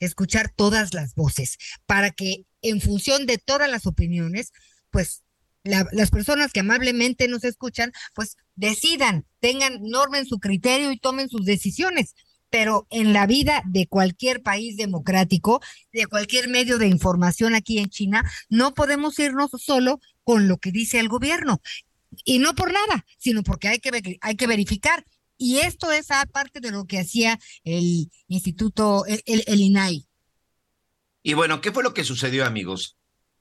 Escuchar todas las voces para que, en función de todas las opiniones, pues la, las personas que amablemente nos escuchan, pues decidan, tengan, normen su criterio y tomen sus decisiones pero en la vida de cualquier país democrático, de cualquier medio de información aquí en China, no podemos irnos solo con lo que dice el gobierno. Y no por nada, sino porque hay que, hay que verificar. Y esto es aparte de lo que hacía el Instituto, el, el INAI. Y bueno, ¿qué fue lo que sucedió, amigos?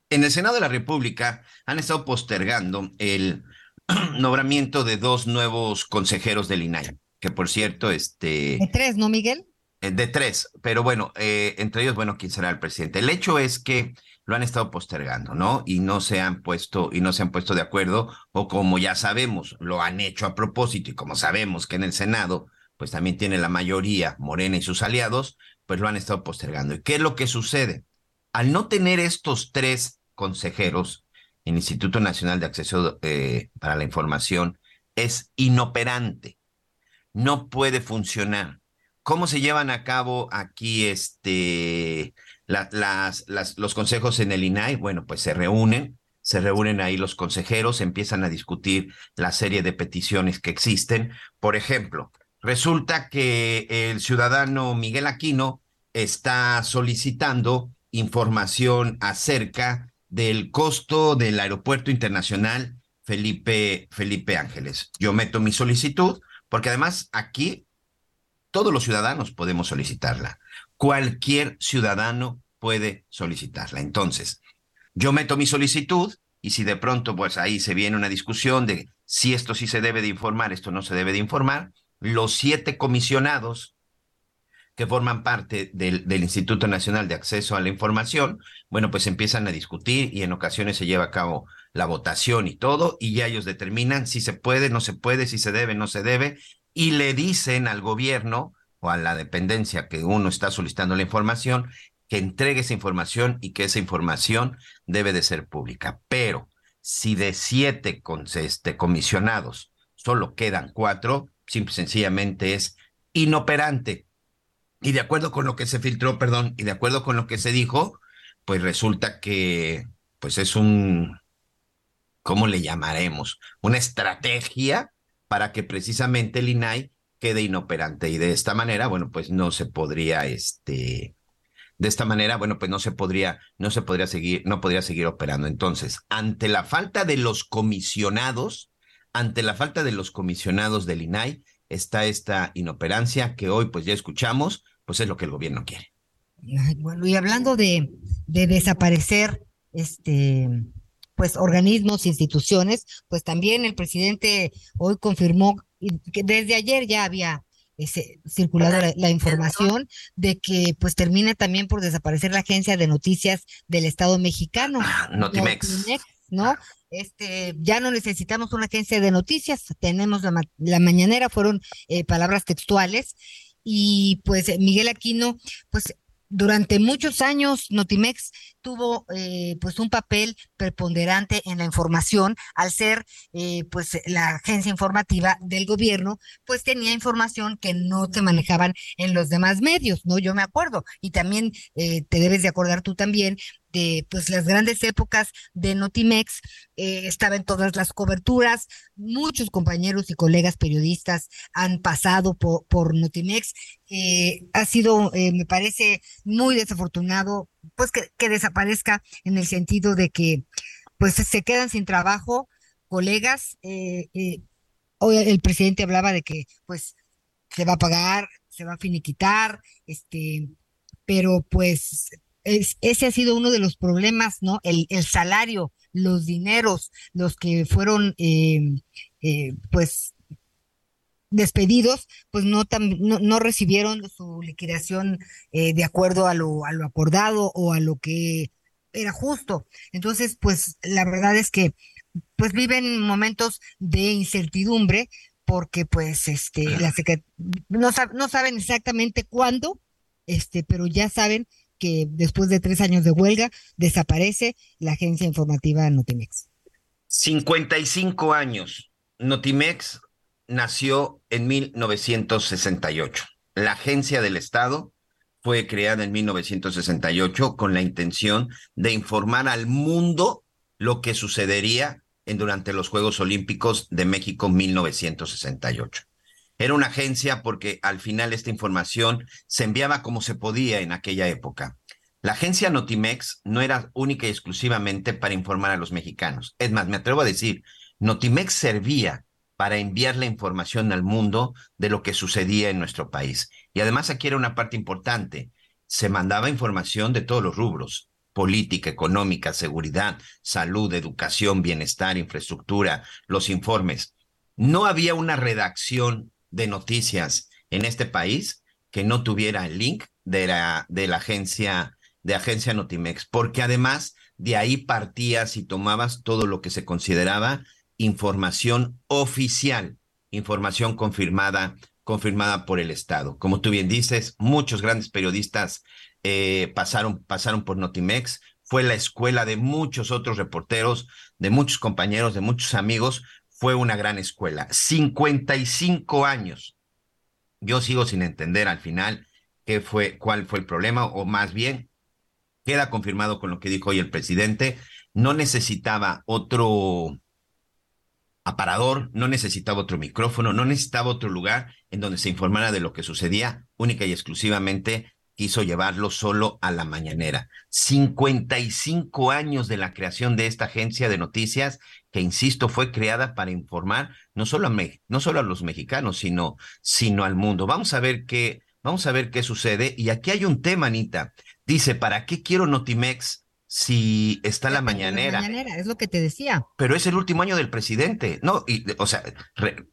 En el Senado de la República han estado postergando el nombramiento de dos nuevos consejeros del INAI que por cierto, este... De tres, ¿no, Miguel? Eh, de tres, pero bueno, eh, entre ellos, bueno, quién será el presidente. El hecho es que lo han estado postergando, ¿no? Y no se han puesto, y no se han puesto de acuerdo, o como ya sabemos, lo han hecho a propósito, y como sabemos que en el Senado, pues también tiene la mayoría, Morena y sus aliados, pues lo han estado postergando. ¿Y qué es lo que sucede? Al no tener estos tres consejeros, el Instituto Nacional de Acceso eh, para la Información es inoperante no puede funcionar. ¿Cómo se llevan a cabo aquí este, las, los consejos en el INAI? Bueno, pues se reúnen, se reúnen ahí los consejeros, empiezan a discutir la serie de peticiones que existen. Por ejemplo, resulta que el ciudadano Miguel Aquino está solicitando información acerca del costo del aeropuerto internacional Felipe, Felipe Ángeles. Yo meto mi solicitud, porque además aquí todos los ciudadanos podemos solicitarla. Cualquier ciudadano puede solicitarla. Entonces, yo meto mi solicitud y si de pronto pues ahí se viene una discusión de si esto sí se debe de informar, esto no se debe de informar, los siete comisionados que forman parte del, Instituto Nacional de Acceso a la Información, bueno, pues empiezan a discutir y en ocasiones se lleva a cabo la votación y todo, y ya ellos determinan si se puede, no se puede, si se debe, no se debe, y le dicen al gobierno o a la dependencia que uno está solicitando la información, que entregue esa información y que esa información debe de ser pública. Pero si de siete este, comisionados solo quedan cuatro, simple sencillamente es inoperante. Y de acuerdo con lo que se filtró, perdón, y de acuerdo con lo que se dijo, pues resulta que pues es un ¿cómo le llamaremos? Una estrategia para que precisamente el INAI quede inoperante y de esta manera, bueno, pues no se podría, este, de esta manera, bueno, pues no se podría, no se podría seguir, no podría seguir operando. Entonces, ante la falta de los comisionados, ante la falta de los comisionados del INAI, está esta inoperancia que hoy, pues ya escuchamos, pues es lo que el gobierno quiere. Bueno, y hablando de, de desaparecer, este, pues organismos, instituciones, pues también el presidente hoy confirmó que desde ayer ya había ese, circulado la, información de que pues termina también por desaparecer la agencia de noticias del Estado mexicano. Ah, Notimex. ¿no? Este, ya no necesitamos una agencia de noticias, tenemos la, la mañanera, fueron eh, palabras textuales, y pues Miguel Aquino, pues durante muchos años Notimex tuvo eh, pues un papel preponderante en la información al ser eh, pues la agencia informativa del gobierno pues tenía información que no te manejaban en los demás medios no yo me acuerdo. Y también eh, te debes de acordar tú también de pues las grandes épocas de Notimex, eh, estaba en todas las coberturas, muchos compañeros y colegas periodistas han pasado por, Notimex, eh, ha sido, eh, me parece, muy desafortunado, pues que, que desaparezca en el sentido de que pues se quedan sin trabajo colegas, hoy el presidente hablaba de que pues se va a pagar, se va a finiquitar, este, pero pues ese ha sido uno de los problemas, ¿no? El, salario, los dineros, los que fueron, eh, eh, pues, despedidos, pues no, no, recibieron su liquidación eh, de acuerdo a lo, a lo acordado o a lo que era justo. Entonces, pues la verdad es que pues viven momentos de incertidumbre porque pues este no, no saben exactamente cuándo, este, pero ya saben después de tres años de huelga desaparece la agencia informativa Notimex. 55 años. Notimex nació en 1968. La agencia del Estado fue creada en 1968 con la intención de informar al mundo lo que sucedería en, durante los Juegos Olímpicos de México 1968. Era una agencia porque al final esta información se enviaba como se podía en aquella época. La agencia Notimex no era única y exclusivamente para informar a los mexicanos. Es más, me atrevo a decir, Notimex servía para enviar la información al mundo de lo que sucedía en nuestro país. Y además aquí era una parte importante, se mandaba información de todos los rubros, política, económica, seguridad, salud, educación, bienestar, infraestructura, los informes. No había una redacción de noticias en este país que no tuviera el link de la, de la agencia, de agencia Notimex, porque además de ahí partías y tomabas todo lo que se consideraba información oficial, información confirmada, confirmada por el Estado. Como tú bien dices, muchos grandes periodistas eh, pasaron, pasaron por Notimex, fue la escuela de muchos otros reporteros, de muchos compañeros, de muchos amigos, fue una gran escuela. 55 años. Yo sigo sin entender al final qué fue, cuál fue el problema, o más bien, queda confirmado con lo que dijo hoy el presidente, no necesitaba otro aparador, no necesitaba otro micrófono, no necesitaba otro lugar en donde se informara de lo que sucedía, única y exclusivamente quiso llevarlo solo a la mañanera. 55 años de la creación de esta agencia de noticias que, insisto, fue creada para informar no solo a, no solo a los mexicanos, sino, sino al mundo. Vamos a ver qué, vamos a ver qué sucede. Y aquí hay un tema, Anita. Dice, ¿para qué quiero Notimex? si está la mañanera. La mañanera, es lo que te decía. Pero es el último año del presidente. No, y, o sea,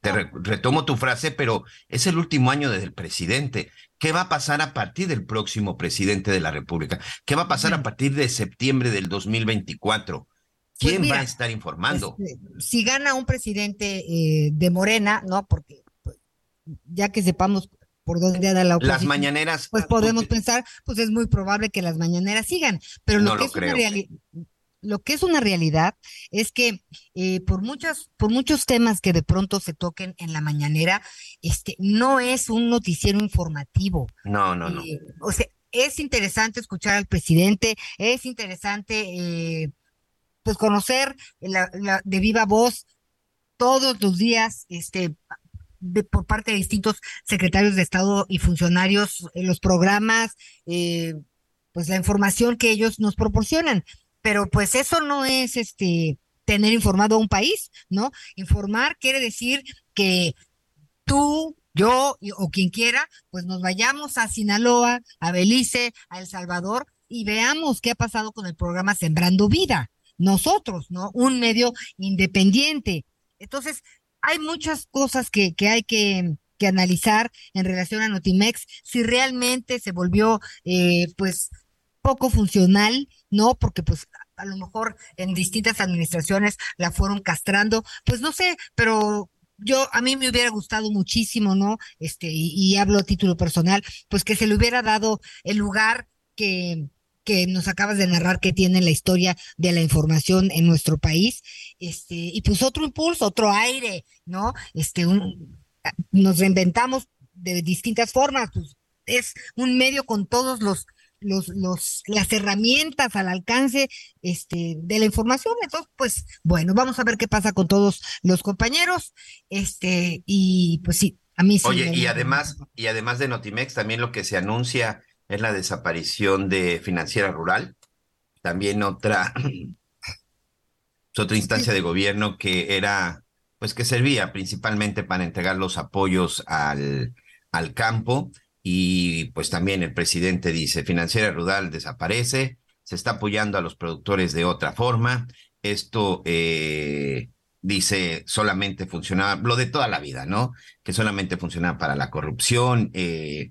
te retomo tu frase, pero es el último año del presidente. ¿Qué va a pasar a partir del próximo presidente de la República? ¿Qué va a pasar a partir de septiembre del 2024? Pues ¿Quién va a estar informando? Este, si gana un presidente eh, de Morena, ¿no? Porque pues, ya que sepamos por dónde anda la oposición. Las mañaneras. Pues podemos pensar, pues es muy probable que las mañaneras sigan, pero lo que es una realidad lo que es una realidad es que eh, por muchas, por muchos temas que de pronto se toquen en la mañanera, este, no es un noticiero informativo. No, no, no. Eh, o sea, es interesante escuchar al presidente, es interesante eh, pues conocer la, de viva voz todos los días, este, por parte de distintos secretarios de Estado y funcionarios en los programas, eh, pues la información que ellos nos proporcionan. Pero pues eso no es este tener informado a un país, ¿no? Informar quiere decir que tú, yo o quien quiera, pues nos vayamos a Sinaloa, a Belice, a El Salvador y veamos qué ha pasado con el programa Sembrando Vida. Nosotros, ¿no? Un medio independiente. Entonces, hay muchas cosas que, que hay que, que, analizar en relación a Notimex, si realmente se volvió, eh, pues, poco funcional, ¿no? Porque, pues, a lo mejor en distintas administraciones la fueron castrando, pues no sé, pero yo a mí me hubiera gustado muchísimo, ¿no? Este, y, hablo a título personal, pues que se le hubiera dado el lugar que, que nos acabas de narrar que tiene la historia de la información en nuestro país, este, y pues otro impulso, otro aire, ¿no? Este, nos reinventamos de distintas formas, pues es un medio con todos los, los, los, las herramientas al alcance este, de la información. Entonces, pues, bueno, vamos a ver qué pasa con todos los compañeros. Este, y pues sí, a mí sí. Oye, y además, y además de Notimex, también lo que se anuncia es la desaparición de Financiera Rural, también otra, otra instancia de gobierno que era, pues que servía principalmente para entregar los apoyos al, al campo y pues también el presidente dice, Financiera Rural desaparece, se está apoyando a los productores de otra forma, esto, eh, dice solamente funcionaba, lo de toda la vida, ¿no? Que solamente funcionaba para la corrupción. Eh,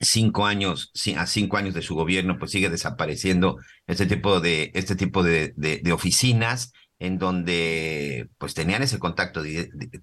cinco años, a cinco años de su gobierno, pues sigue desapareciendo este tipo de, este tipo de, de, oficinas en donde pues tenían ese contacto,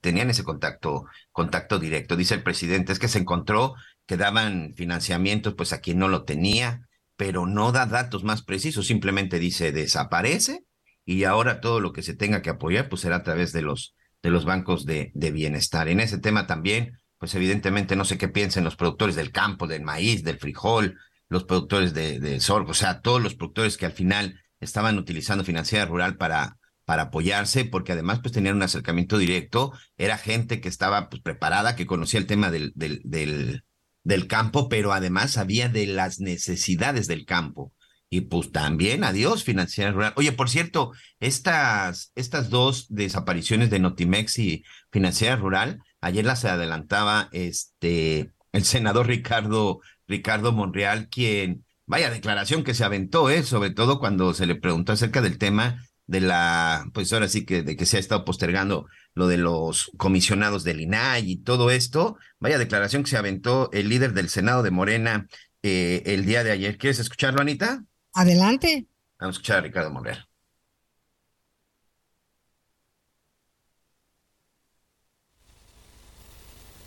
tenían ese contacto, contacto directo. Dice el presidente, es que se encontró que daban financiamientos pues a quien no lo tenía, pero no da datos más precisos, simplemente dice desaparece y ahora todo lo que se tenga que apoyar pues será a través de los, de los bancos de, de bienestar. En ese tema también, pues evidentemente no sé qué piensen los productores del campo, del maíz, del frijol, los productores de, de sorgo, o sea, todos los productores que al final estaban utilizando financiera rural para, para apoyarse, porque además pues tenían un acercamiento directo, era gente que estaba pues preparada, que conocía el tema del, del, campo, pero además sabía de las necesidades del campo. Y pues también, adiós, financiera rural. Oye, por cierto, estas, estas dos desapariciones de Notimex y financiera rural, ayer las adelantaba este, el senador Ricardo, Ricardo Monreal, quien, vaya declaración que se aventó, ¿eh? sobre todo cuando se le preguntó acerca del tema de la, pues ahora sí que de que se ha estado postergando lo de los comisionados del INAI y todo esto. Vaya declaración que se aventó el líder del Senado de Morena eh, el día de ayer. ¿Quieres escucharlo, Anita? Adelante. Vamos a escuchar a Ricardo Monreal.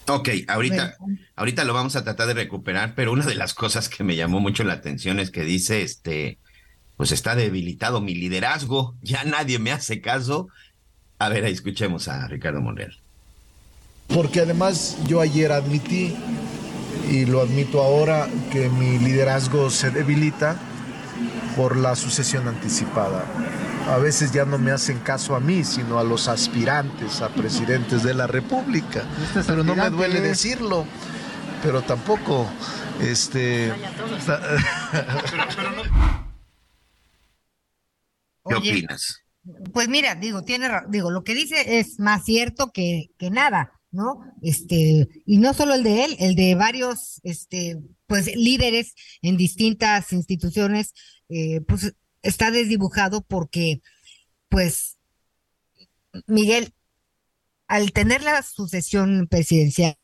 Ok, ahorita, ahorita lo vamos a tratar de recuperar, pero una de las cosas que me llamó mucho la atención es que dice, este, pues está debilitado mi liderazgo, ya nadie me hace caso. A ver, escuchemos a Ricardo Monreal. Porque además yo ayer admití, y lo admito ahora, que mi liderazgo se debilita por la sucesión anticipada. A veces ya no me hacen caso a mí, sino a los aspirantes a presidentes de la República. Pero no me duele decirlo, pero tampoco, este... ¿Qué opinas? Pues mira, digo, tiene, digo, lo que dice es más cierto que, que nada, ¿no? Este, y no solo el de él, el de varios, este, pues líderes en distintas instituciones, eh, pues está desdibujado porque, pues, Miguel, al tener la sucesión presidencial,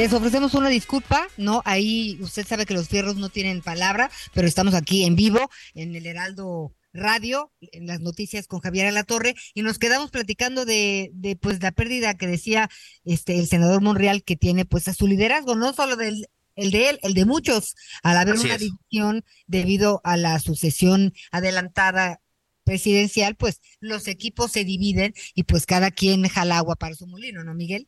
Les ofrecemos una disculpa, ¿no? Ahí usted sabe que los fierros no tienen palabra, pero estamos aquí en vivo en el Heraldo Radio, en las noticias con Javier Alatorre, y nos quedamos platicando de, de pues la pérdida que decía este el senador Monreal que tiene pues a su liderazgo, no solo del el de él, el de muchos, al haber una división debido a la sucesión adelantada presidencial, pues los equipos se dividen y pues cada quien jala agua para su molino, ¿no, Miguel?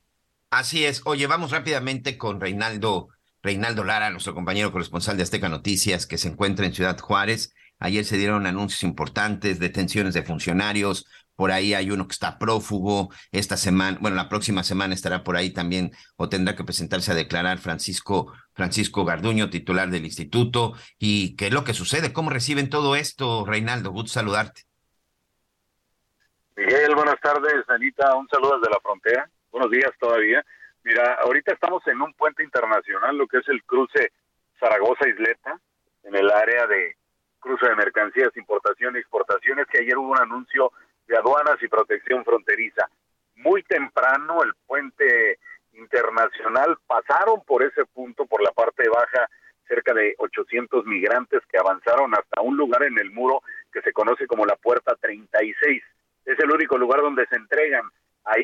Así es. Oye, vamos rápidamente con Reinaldo, Reinaldo Lara, nuestro compañero corresponsal de Azteca Noticias, que se encuentra en Ciudad Juárez. Ayer se dieron anuncios importantes, detenciones de funcionarios. Por ahí hay uno que está prófugo. Esta semana, bueno, la próxima semana estará por ahí también o tendrá que presentarse a declarar Francisco, Francisco Garduño, titular del instituto. ¿Y qué es lo que sucede? ¿Cómo reciben todo esto, Reinaldo? Gusto saludarte. Miguel, buenas tardes. Anita, un saludo desde la frontera buenos días todavía. Mira, ahorita estamos en un puente internacional, lo que es el cruce Zaragoza-Isleta, en el área de cruce de mercancías, importación y exportaciones, que ayer hubo un anuncio de aduanas y protección fronteriza. Muy temprano el puente internacional pasaron por ese punto, por la parte baja, cerca de 800 migrantes que avanzaron hasta un lugar en el muro que se conoce como la Puerta 36. Es el único lugar donde se entregan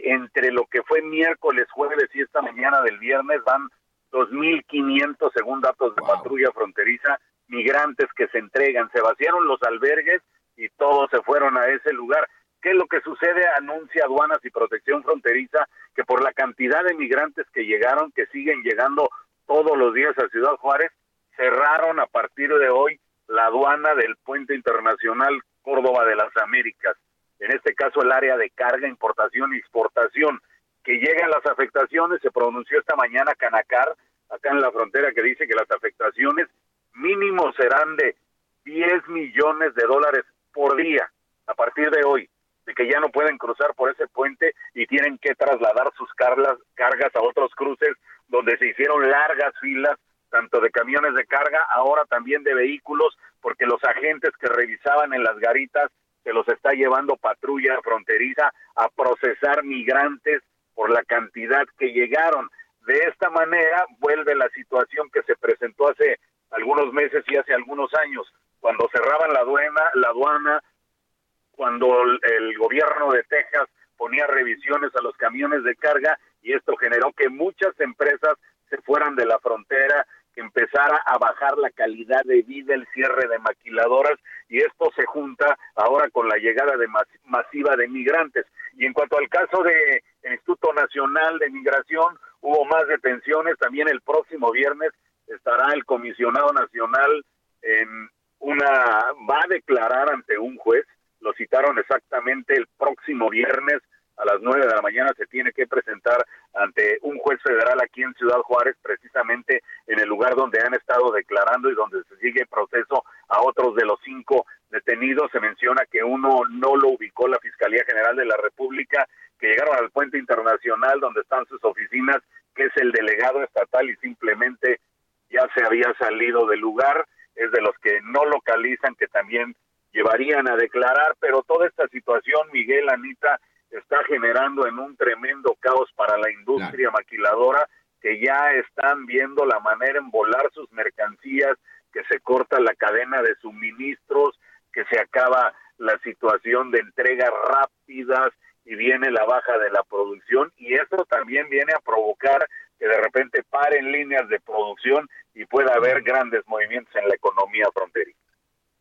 entre lo que fue miércoles, jueves y esta mañana del viernes van 2.500, según datos de patrulla fronteriza, migrantes que se entregan. Se vaciaron los albergues y todos se fueron a ese lugar. ¿Qué es lo que sucede? Anuncia aduanas y protección fronteriza que por la cantidad de migrantes que llegaron, que siguen llegando todos los días a Ciudad Juárez, cerraron a partir de hoy la aduana del puente internacional Córdoba de las Américas. En este caso el área de carga, importación y exportación. Que llegan las afectaciones, se pronunció esta mañana Canacar, acá en la frontera, que dice que las afectaciones mínimo serán de 10 millones de dólares por día a partir de hoy de que ya no pueden cruzar por ese puente y tienen que trasladar sus cargas, cargas a otros cruces donde se hicieron largas filas, tanto de camiones de carga, ahora también de vehículos, porque los agentes que revisaban en las garitas se los está llevando patrulla fronteriza a procesar migrantes por la cantidad que llegaron. De esta manera vuelve la situación que se presentó hace algunos meses y hace algunos años, cuando cerraban la aduana, la aduana cuando el gobierno de Texas ponía revisiones a los camiones de carga y esto generó que muchas empresas se fueran de la frontera, que empezara a bajar la calidad de vida, el cierre de maquiladoras y esto se junta ahora con la llegada de masiva de migrantes. Y en cuanto al caso del Instituto Nacional de Migración, hubo más detenciones, también el próximo viernes estará el comisionado nacional en una va a declarar ante un juez lo citaron exactamente el próximo viernes a las nueve de la mañana se tiene que presentar ante un juez federal aquí en Ciudad Juárez, precisamente en el lugar donde han estado declarando y donde se sigue el proceso a otros de los cinco detenidos. Se menciona que uno no lo ubicó la Fiscalía General de la República, que llegaron al puente internacional donde están sus oficinas, que es el delegado estatal y simplemente ya se había salido del lugar. Es de los que no localizan, que también llevarían a declarar, pero toda esta situación, Miguel, Anita, está generando en un tremendo caos para la industria maquiladora que ya están viendo la manera en volar sus mercancías, que se corta la cadena de suministros, que se acaba la situación de entregas rápidas y viene la baja de la producción. Y esto también viene a provocar que de repente paren líneas de producción y pueda haber grandes movimientos en la economía fronteriza.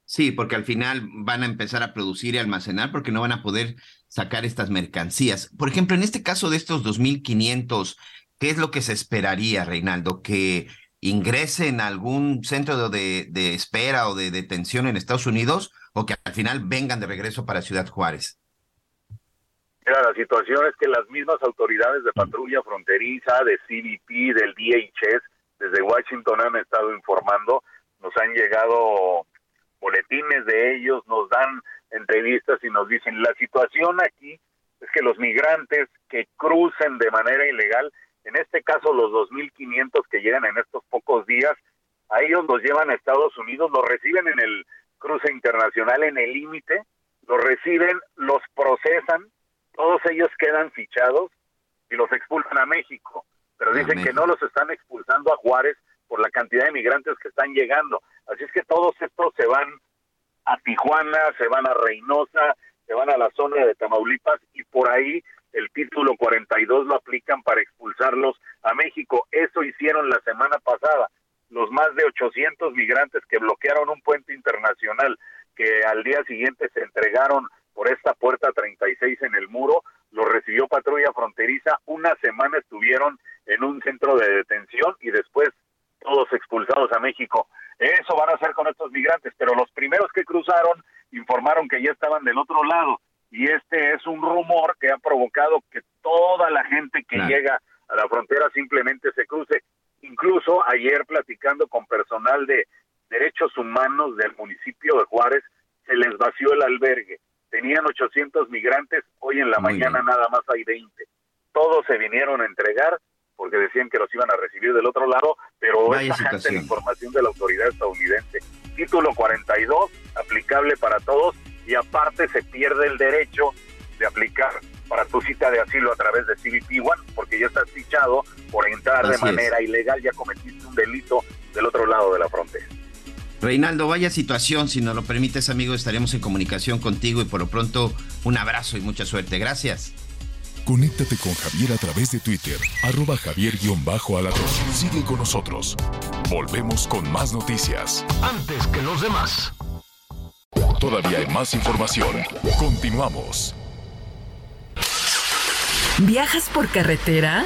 Sí, porque al final van a empezar a producir y almacenar porque no van a poder sacar estas mercancías. Por ejemplo, en este caso de estos 2.500, ¿qué es lo que se esperaría, Reinaldo? ¿Que ingresen a algún centro de, espera o de detención en Estados Unidos o que al final vengan de regreso para Ciudad Juárez? Mira, la situación es que las mismas autoridades de patrulla fronteriza, de CBP, del DHS, desde Washington han estado informando, nos han llegado boletines de ellos, nos dan entrevistas y nos dicen, la situación aquí es que los migrantes que crucen de manera ilegal, en este caso los 2.500 que llegan en estos pocos días, a ellos los llevan a Estados Unidos, los reciben en el cruce internacional, en el límite, los reciben, los procesan, todos ellos quedan fichados y los expulsan a México, pero dicen que no los están expulsando a Juárez por la cantidad de migrantes que están llegando. Así es que todos estos se van a Tijuana, se van a Reynosa, se van a la zona de Tamaulipas y por ahí el título 42 lo aplican para expulsarlos a México. Eso hicieron la semana pasada. Los más de 800 migrantes que bloquearon un puente internacional, que al día siguiente se entregaron por esta puerta 36 en el muro, los recibió patrulla fronteriza. Una semana estuvieron en un centro de detención y después todos expulsados a México. Eso van a hacer con estos migrantes, pero los primeros que cruzaron informaron que ya estaban del otro lado y este es un rumor que ha provocado que toda la gente que llega a la frontera simplemente se cruce. Incluso ayer platicando con personal de derechos humanos del municipio de Juárez, se les vació el albergue. Tenían 800 migrantes, hoy en la mañana nada más hay 20. Todos se vinieron a entregar porque decían que los iban a recibir del otro lado, pero Vaya es la información de la autoridad estadounidense. Título 42, aplicable para todos, y aparte se pierde el derecho de aplicar para tu cita de asilo a través de CBP One, porque ya estás fichado por entrar de manera ilegal, ya cometiste un delito del otro lado de la frontera. Reinaldo, vaya situación, si nos lo permites, amigo, estaremos en comunicación contigo y por lo pronto un abrazo y mucha suerte. Gracias. Conéctate con Javier a través de Twitter, arroba javier-alatón. Sigue con nosotros. Volvemos con más noticias. Antes que los demás. Todavía hay más información. Continuamos. ¿Viajas por carretera?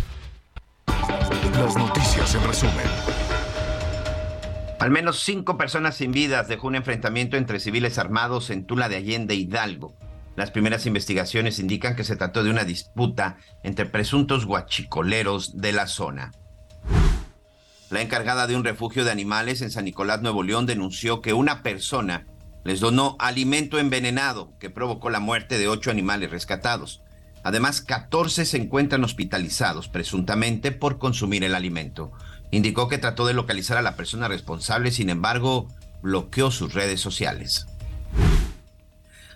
Las noticias en resumen. Al menos cinco personas sin vidas dejó un enfrentamiento entre civiles armados en Tula de Allende Hidalgo. Las primeras investigaciones indican que se trató de una disputa entre presuntos guachicoleros de la zona. La encargada de un refugio de animales en San Nicolás, Nuevo León, denunció que una persona les donó alimento envenenado que provocó la muerte de ocho animales rescatados. Además, 14 se encuentran hospitalizados presuntamente por consumir el alimento. Indicó que trató de localizar a la persona responsable, sin embargo, bloqueó sus redes sociales.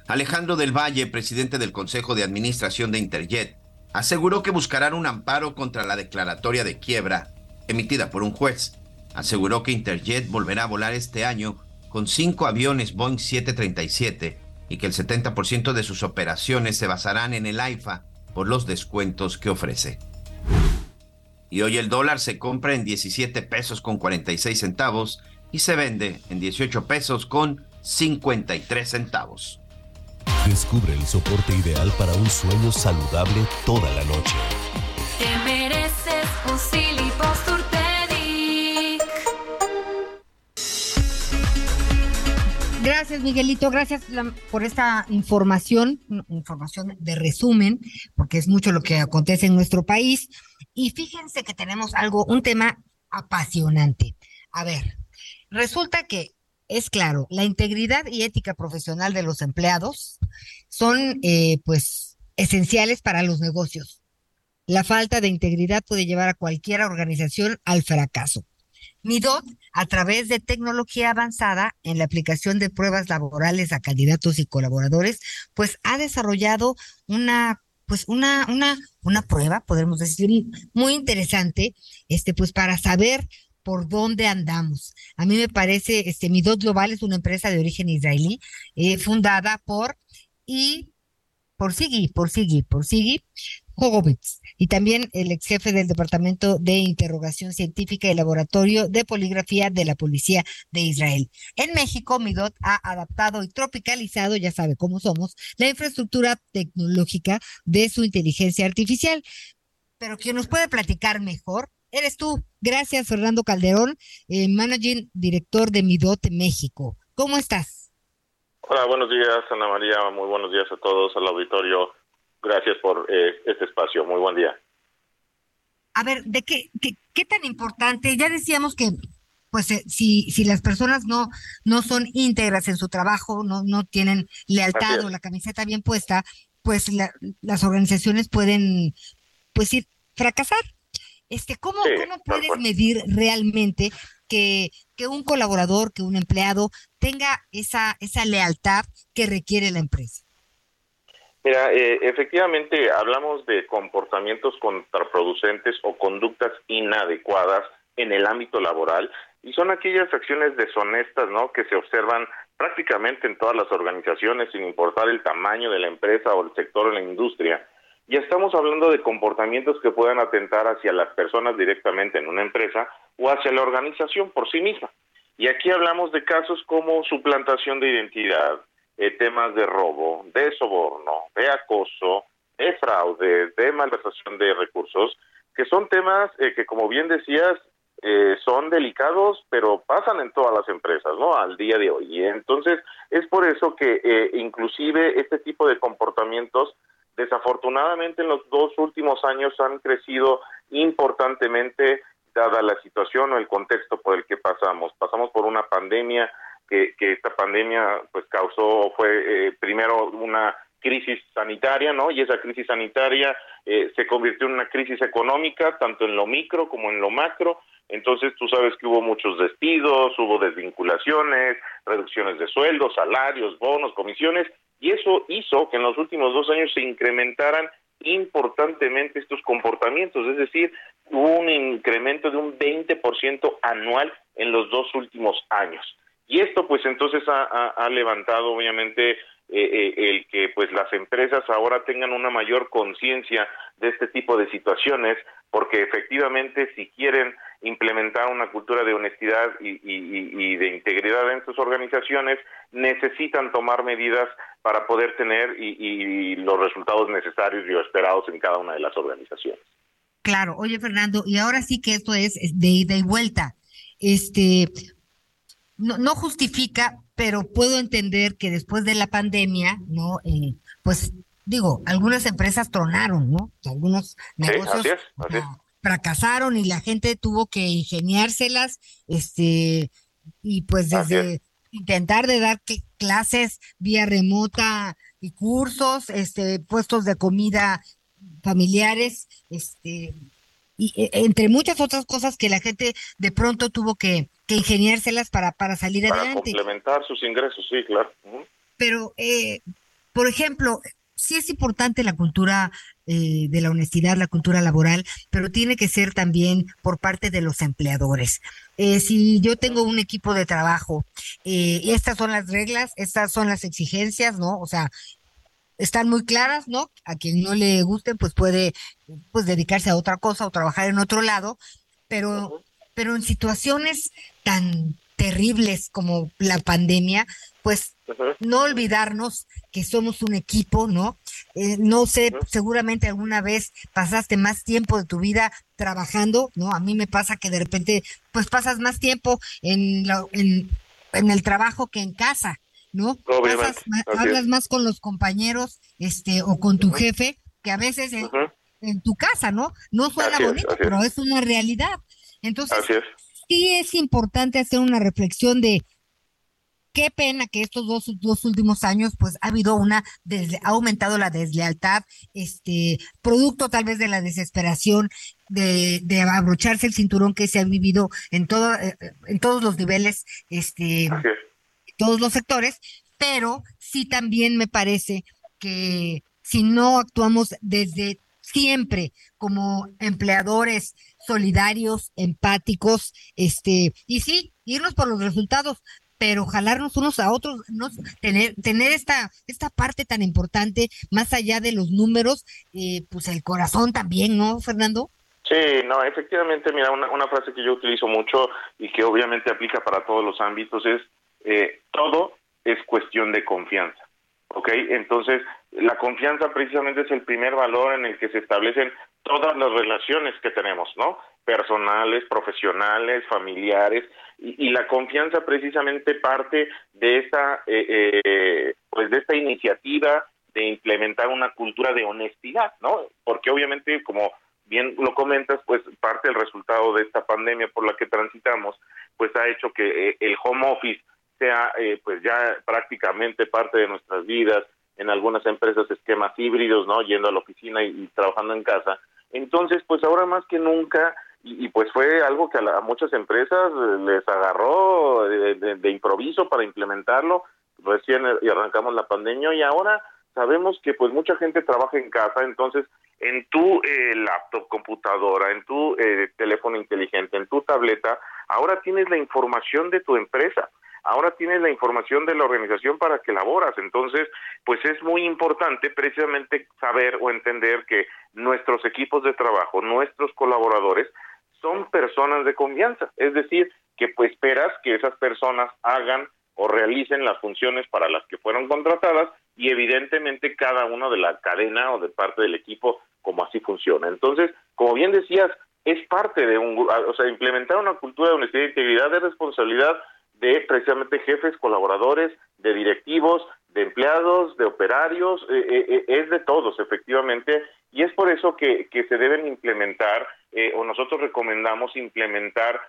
Alejandro del Valle, presidente del Consejo de Administración de Interjet, aseguró que buscarán un amparo contra la declaratoria de quiebra emitida por un juez. Aseguró que Interjet volverá a volar este año con cinco aviones Boeing 737 y que el 70% de sus operaciones se basarán en el AIFA por los descuentos que ofrece. Y hoy el dólar se compra en 17 pesos con 46 centavos y se vende en 18 pesos con 53 centavos. Descubre el soporte ideal para un sueño saludable toda la noche. Te mereces un Gracias, Miguelito. Gracias por esta información, información de resumen, porque es mucho lo que acontece en nuestro país. Y fíjense que tenemos algo, un tema apasionante. A ver, resulta que es claro, la integridad y ética profesional de los empleados son, eh, pues, esenciales para los negocios. La falta de integridad puede llevar a cualquier organización al fracaso. MIDOT, a través de tecnología avanzada en la aplicación de pruebas laborales a candidatos y colaboradores, pues ha desarrollado una pues una, una, una prueba, podemos decir, muy interesante, este, pues para saber por dónde andamos. A mí me parece, este, Midot Global es una empresa de origen israelí, eh, fundada por y por Sigi, por Sigi, por Sigi, Hogovitz y también el ex jefe del Departamento de Interrogación Científica y Laboratorio de Poligrafía de la Policía de Israel. En México, Midot ha adaptado y tropicalizado, ya sabe cómo somos, la infraestructura tecnológica de su inteligencia artificial. Pero quien nos puede platicar mejor eres tú. Gracias, Fernando Calderón, eh, Managing Director de Midot México. ¿Cómo estás? Hola, buenos días, Ana María. Muy buenos días a todos, al auditorio Gracias por eh, este espacio. Muy buen día. A ver, ¿de qué, qué, tan importante? Ya decíamos que pues eh, si, si las personas no, no son íntegras en su trabajo, no, no tienen lealtad o la camiseta bien puesta, pues las organizaciones pueden pues ir fracasar. Este, ¿cómo, ¿cómo puedes medir realmente que, que un colaborador, que un empleado tenga esa, esa lealtad que requiere la empresa? Mira, eh, efectivamente hablamos de comportamientos contraproducentes o conductas inadecuadas en el ámbito laboral y son aquellas acciones deshonestas, ¿no? Que se observan prácticamente en todas las organizaciones sin importar el tamaño de la empresa o el sector o la industria. Y estamos hablando de comportamientos que puedan atentar hacia las personas directamente en una empresa o hacia la organización por sí misma. Y aquí hablamos de casos como suplantación de identidad, eh, temas de robo, de soborno, de acoso, de fraude, de malversación de recursos, que son temas eh, que, como bien decías, eh, son delicados, pero pasan en todas las empresas, ¿no? Al día de hoy. Y entonces es por eso que inclusive este tipo de comportamientos, desafortunadamente en los dos últimos años han crecido importantemente dada la situación o el contexto por el que pasamos. Pasamos por una pandemia que, esta pandemia pues causó fue eh, primero una crisis sanitaria, ¿no? Y esa crisis sanitaria eh, se convirtió en una crisis económica, tanto en lo micro como en lo macro. Entonces tú sabes que hubo muchos despidos, hubo desvinculaciones, reducciones de sueldos, salarios, bonos, comisiones, y eso hizo que en los últimos dos años se incrementaran importantemente estos comportamientos, es decir, hubo un incremento de un 20% anual en los dos últimos años. Y esto pues entonces ha, levantado obviamente eh, eh, el que pues las empresas ahora tengan una mayor conciencia de este tipo de situaciones, porque efectivamente si quieren implementar una cultura de honestidad y, de integridad en sus organizaciones, necesitan tomar medidas para poder tener y, los resultados necesarios y esperados en cada una de las organizaciones. Claro, oye Fernando, y ahora sí que esto es de ida y vuelta. Este, no, no justifica, pero puedo entender que después de la pandemia, ¿no? Eh, pues digo, algunas empresas tronaron, ¿no? Algunos negocios fracasaron y la gente tuvo que ingeniárselas, este, y pues desde intentar de dar clases vía remota y cursos, este, puestos de comida familiares, este, y e, entre muchas otras cosas que la gente de pronto tuvo que, que ingeniárselas para, para salir adelante. Para complementar sus ingresos, sí, claro. Pero, eh, por ejemplo, sí es importante la cultura eh, de la honestidad, la cultura laboral, pero tiene que ser también por parte de los empleadores. Eh, si yo tengo un equipo de trabajo, eh, estas son las reglas, estas son las exigencias, ¿no? O sea, están muy claras, ¿no? A quien no le guste, pues puede pues dedicarse a otra cosa o trabajar en otro lado, pero, pero en situaciones tan terribles como la pandemia, pues no olvidarnos que somos un equipo, ¿no? Eh, no sé, seguramente alguna vez pasaste más tiempo de tu vida trabajando, ¿no? A mí me pasa que de repente, pues pasas más tiempo en, en, en el trabajo que en casa, ¿no? hablas más con los compañeros este o con tu jefe que a veces en, tu casa, ¿no? No suena bonito, pero es una realidad. Entonces, sí es importante hacer una reflexión de qué pena que estos dos, dos últimos años pues ha habido una ha aumentado la deslealtad este producto tal vez de la desesperación de, de abrocharse el cinturón que se ha vivido en todo eh, en todos los niveles este todos los sectores, pero sí también me parece que si no actuamos desde siempre como empleadores solidarios, empáticos, este, y sí, irnos por los resultados, pero jalarnos unos a otros, no, tener, tener esta, esta parte tan importante, más allá de los números, eh, pues el corazón también, ¿no, Fernando? Sí, no, efectivamente, mira, una, una frase que yo utilizo mucho y que obviamente aplica para todos los ámbitos es eh, todo es cuestión de confianza. ¿Ok? Entonces, la confianza precisamente es el primer valor en el que se establecen todas las relaciones que tenemos, ¿no? Personales, profesionales, familiares, y, la confianza precisamente parte de esta, eh, eh, pues de esta iniciativa de implementar una cultura de honestidad, ¿no? Porque obviamente, como bien lo comentas, pues parte del resultado de esta pandemia por la que transitamos, pues ha hecho que eh, el home office sea eh, pues ya prácticamente parte de nuestras vidas, en algunas empresas esquemas híbridos, ¿no? Yendo a la oficina y, trabajando en casa. Entonces, pues ahora más que nunca, y, pues fue algo que a, muchas empresas les agarró de, improviso para implementarlo, recién y arrancamos la pandemia y ahora sabemos que pues mucha gente trabaja en casa, entonces en tu eh, laptop, computadora, en tu eh, teléfono inteligente, en tu tableta, ahora tienes la información de tu empresa ahora tienes la información de la organización para que laboras. Entonces, pues es muy importante precisamente saber o entender que nuestros equipos de trabajo, nuestros colaboradores, son personas de confianza. Es decir, que pues esperas que esas personas hagan o realicen las funciones para las que fueron contratadas y evidentemente cada uno de la cadena o de parte del equipo como así funciona. Entonces, como bien decías, es parte de un, o sea, implementar una cultura de honestidad e integridad de responsabilidad de precisamente jefes, colaboradores, de directivos, de empleados, de operarios, eh, eh, eh, es de todos efectivamente, y es por eso que, que se deben implementar, o nosotros recomendamos implementar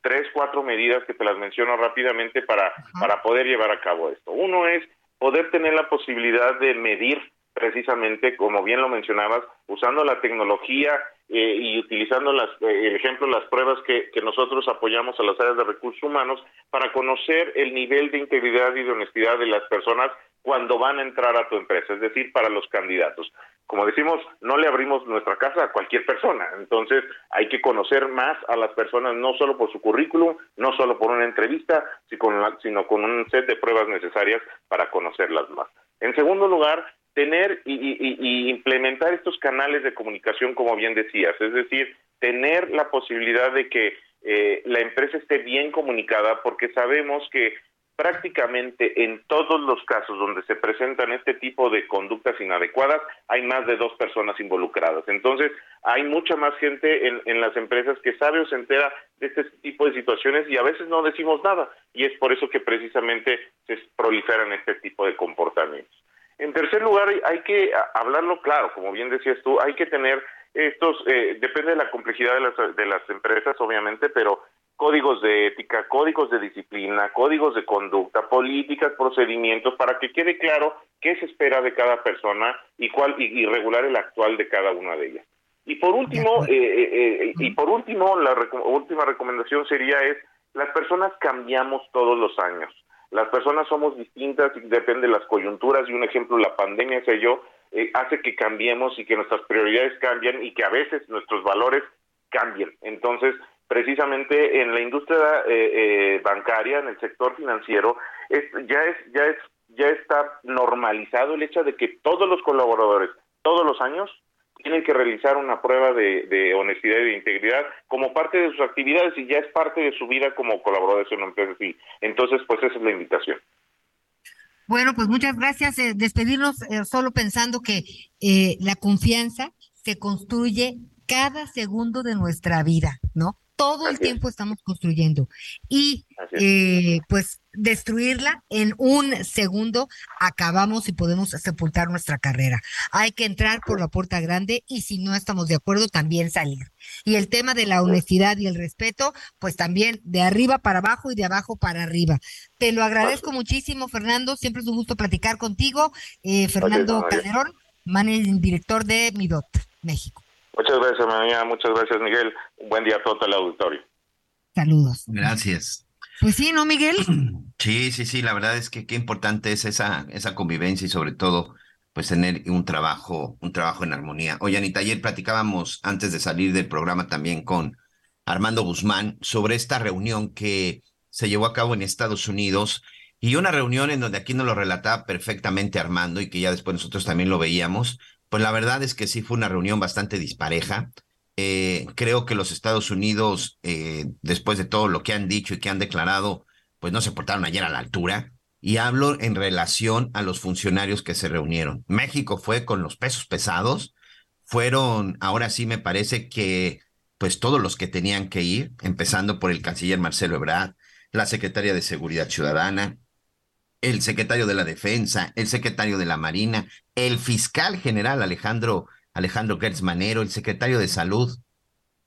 tres, cuatro medidas que te las menciono rápidamente para, para poder llevar a cabo esto. Uno es poder tener la posibilidad de medir precisamente, como bien lo mencionabas, usando la tecnología eh, y utilizando las, eh, el ejemplo, las pruebas que, que, nosotros apoyamos a las áreas de recursos humanos para conocer el nivel de integridad y de honestidad de las personas cuando van a entrar a tu empresa, es decir, para los candidatos. como decimos, no le abrimos nuestra casa a cualquier persona. Entonces, hay que conocer más a las personas, no solo por su currículum, no solo por una entrevista, sino con un set de pruebas necesarias para conocerlas más. En segundo lugar, tener y, implementar estos canales de comunicación, como bien decías, es decir, tener la posibilidad de que eh, la empresa esté bien comunicada, porque sabemos que prácticamente en todos los casos donde se presentan este tipo de conductas inadecuadas, hay más de dos personas involucradas. Entonces, hay mucha más gente en, las empresas que sabe o se entera de este tipo de situaciones y a veces no decimos nada. Y es por eso que precisamente se proliferan este tipo de comportamientos. En tercer lugar, hay que hablarlo claro, como bien decías tú, hay que tener estos, eh, depende de la complejidad de las, de las empresas, obviamente, pero códigos de ética, códigos de disciplina, códigos de conducta, políticas, procedimientos, para que quede claro qué se espera de cada persona y cuál y, regular el actual de cada una de ellas. Y por último, eh, eh, eh, y por último, la última recomendación sería es las personas cambiamos todos los años. Las personas somos distintas y depende de las coyunturas y un ejemplo, la pandemia, sé yo, hace que cambiemos y que nuestras prioridades cambien y que a veces nuestros valores cambien. Entonces, precisamente en la industria eh, eh, bancaria, en el sector financiero, ya es ya es ya está normalizado el hecho de que todos los colaboradores todos los años tienen que realizar una prueba de, honestidad y de integridad como parte de sus actividades y ya es parte de su vida como colaboradores en una empresa. Sí. Entonces, pues esa es la invitación. Bueno, pues muchas gracias. Eh, despedirnos solo pensando que la confianza se construye cada segundo de nuestra vida, ¿no? Todo el tiempo estamos construyendo. Y eh, pues destruirla en un segundo, acabamos y podemos sepultar nuestra carrera. Hay que entrar por la puerta grande y si no estamos de acuerdo, también salir. Y el tema de la honestidad y el respeto, pues también de arriba para abajo y de abajo para arriba. Te lo agradezco muchísimo, Fernando. Siempre es un gusto platicar contigo. Eh, Fernando Calderón, managing director de Midot, México. Muchas gracias, María. Muchas gracias, Miguel. Un buen día a todo el auditorio. Saludos. Gracias. Pues sí, ¿no, Miguel? Sí, sí, sí. La verdad es que qué importante es esa, esa convivencia y sobre todo, pues tener un trabajo, un trabajo en armonía. Oye, Anita, ayer platicábamos antes de salir del programa también con Armando Guzmán sobre esta reunión que se llevó a cabo en Estados Unidos y una reunión en donde aquí nos lo relataba perfectamente Armando y que ya después nosotros también lo veíamos, pues la verdad es que sí fue una reunión bastante dispareja. Eh, creo que los Estados Unidos, eh, después de todo lo que han dicho y que han declarado, pues no se portaron ayer a la altura. Y hablo en relación a los funcionarios que se reunieron. México fue con los pesos pesados. Fueron, ahora sí me parece que, pues todos los que tenían que ir, empezando por el canciller Marcelo Ebrard, la secretaria de Seguridad Ciudadana, el secretario de la Defensa, el secretario de la Marina, el fiscal general Alejandro, Alejandro Gertz Manero, el secretario de Salud,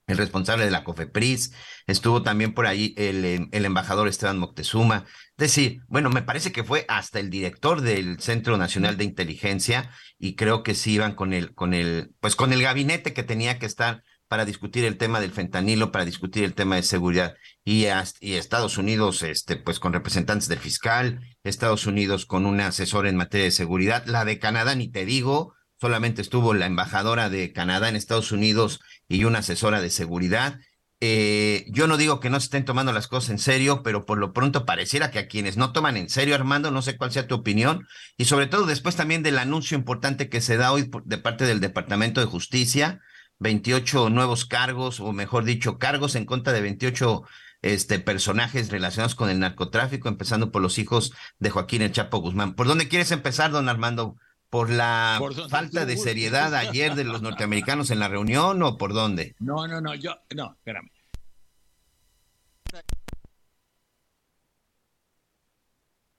el responsable de la COFEPRIS, estuvo también por ahí el, em, el, embajador Esteban Moctezuma. Es decir, bueno, me parece que fue hasta el director del Centro Nacional de Inteligencia y creo que sí iban con el, con el, pues con el gabinete que tenía que estar para discutir el tema del fentanilo, para discutir el tema de seguridad. Y, Estados Unidos, este, pues con representantes del fiscal, Estados Unidos con un asesor en materia de seguridad, la de Canadá, ni te digo, solamente estuvo la embajadora de Canadá en Estados Unidos y una asesora de seguridad. Eh, yo no digo que no se estén tomando las cosas en serio, pero por lo pronto pareciera que a quienes no toman en serio, Armando, no sé cuál sea tu opinión, y sobre todo después también del anuncio importante que se da hoy de parte del Departamento de Justicia, 28 nuevos cargos, o mejor dicho, cargos en contra de 28 este, personajes relacionados con el narcotráfico, empezando por los hijos de Joaquín El Chapo Guzmán. ¿Por dónde quieres empezar, don Armando? ¿Por la falta de seriedad ayer de los norteamericanos en la reunión o por dónde? No, no, no, yo, no, espérame.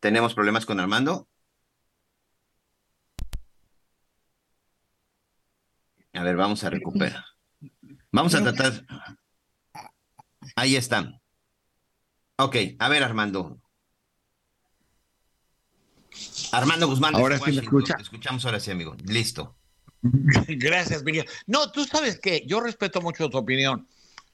¿Tenemos problemas con Armando? A ver, vamos a recuperar. Vamos a tratar. Ahí están. Ok, a ver, Armando. Armando Guzmán. Ahora sí me escucha. escuchamos ahora sí, amigo. Listo. Gracias, Miguel. No, tú sabes que yo respeto mucho tu opinión,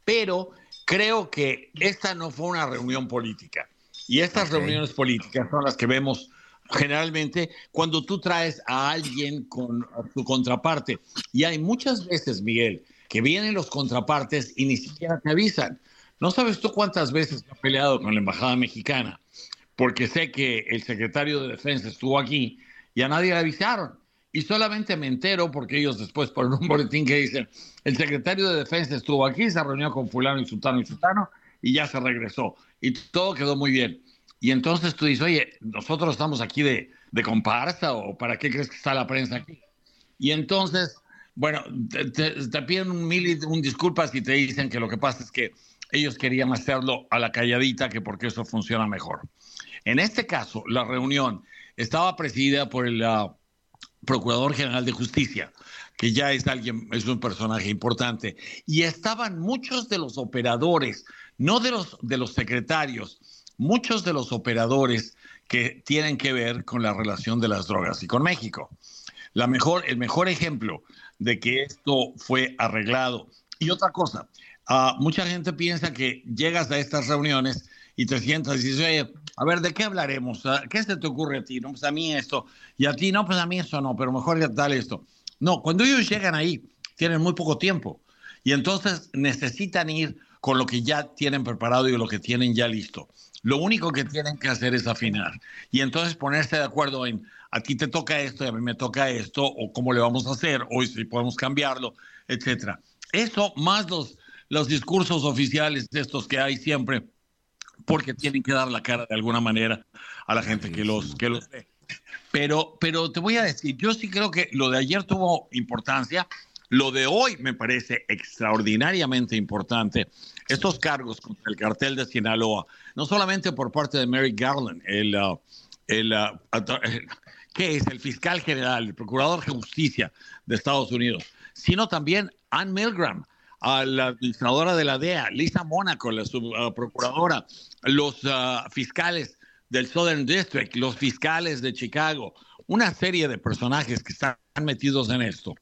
pero creo que esta no fue una reunión política. Y estas reuniones políticas son las que vemos generalmente cuando tú traes a alguien con su contraparte. Y hay muchas veces, Miguel, que vienen los contrapartes y ni siquiera te avisan. No sabes tú cuántas veces he peleado con la embajada mexicana, porque sé que el secretario de Defensa estuvo aquí y a nadie le avisaron. Y solamente me entero porque ellos después ponen un boletín que dicen, el secretario de Defensa estuvo aquí, se reunió con fulano y sultano y sultano y ya se regresó. Y todo quedó muy bien. Y entonces tú dices, oye, nosotros estamos aquí de, de comparsa o para qué crees que está la prensa aquí. Y entonces, bueno, te, piden un mil un disculpas y te dicen que lo que pasa es que ellos querían hacerlo a la calladita, que porque eso funciona mejor. En este caso, la reunión estaba presidida por el uh, Procurador General de Justicia, que ya es alguien, es un personaje importante, y estaban muchos de los operadores, no de los, de los secretarios, muchos de los operadores que tienen que ver con la relación de las drogas y con México. La mejor, el mejor ejemplo de que esto fue arreglado. Y otra cosa, uh, mucha gente piensa que llegas a estas reuniones y te sientas y dices, a ver, ¿de qué hablaremos? Ah, ¿Qué se te ocurre a ti? No, pues a mí esto. Y a ti, no, pues a mí eso no, pero mejor ya tal esto. No, cuando ellos llegan ahí, tienen muy poco tiempo. Y entonces necesitan ir con lo que ya tienen preparado y lo que tienen ya listo. Lo único que tienen que hacer es afinar y entonces ponerse de acuerdo en a ti te toca esto y a mí me toca esto o cómo le vamos a hacer o si podemos cambiarlo, etcétera. Eso más los los discursos oficiales de estos que hay siempre porque tienen que dar la cara de alguna manera a la gente que los que los ve. Pero pero te voy a decir, yo sí creo que lo de ayer tuvo importancia. Lo de hoy me parece extraordinariamente importante. Estos cargos contra el cartel de Sinaloa, no solamente por parte de Mary Garland, el, uh, el, uh, ¿qué es? El fiscal general, el procurador de justicia de Estados Unidos, sino también Ann Milgram, a la administradora de la DEA, Lisa Mónaco, la subprocuradora, uh, los fiscales del Southern District, los fiscales de Chicago, una serie de personajes que están metidos en esto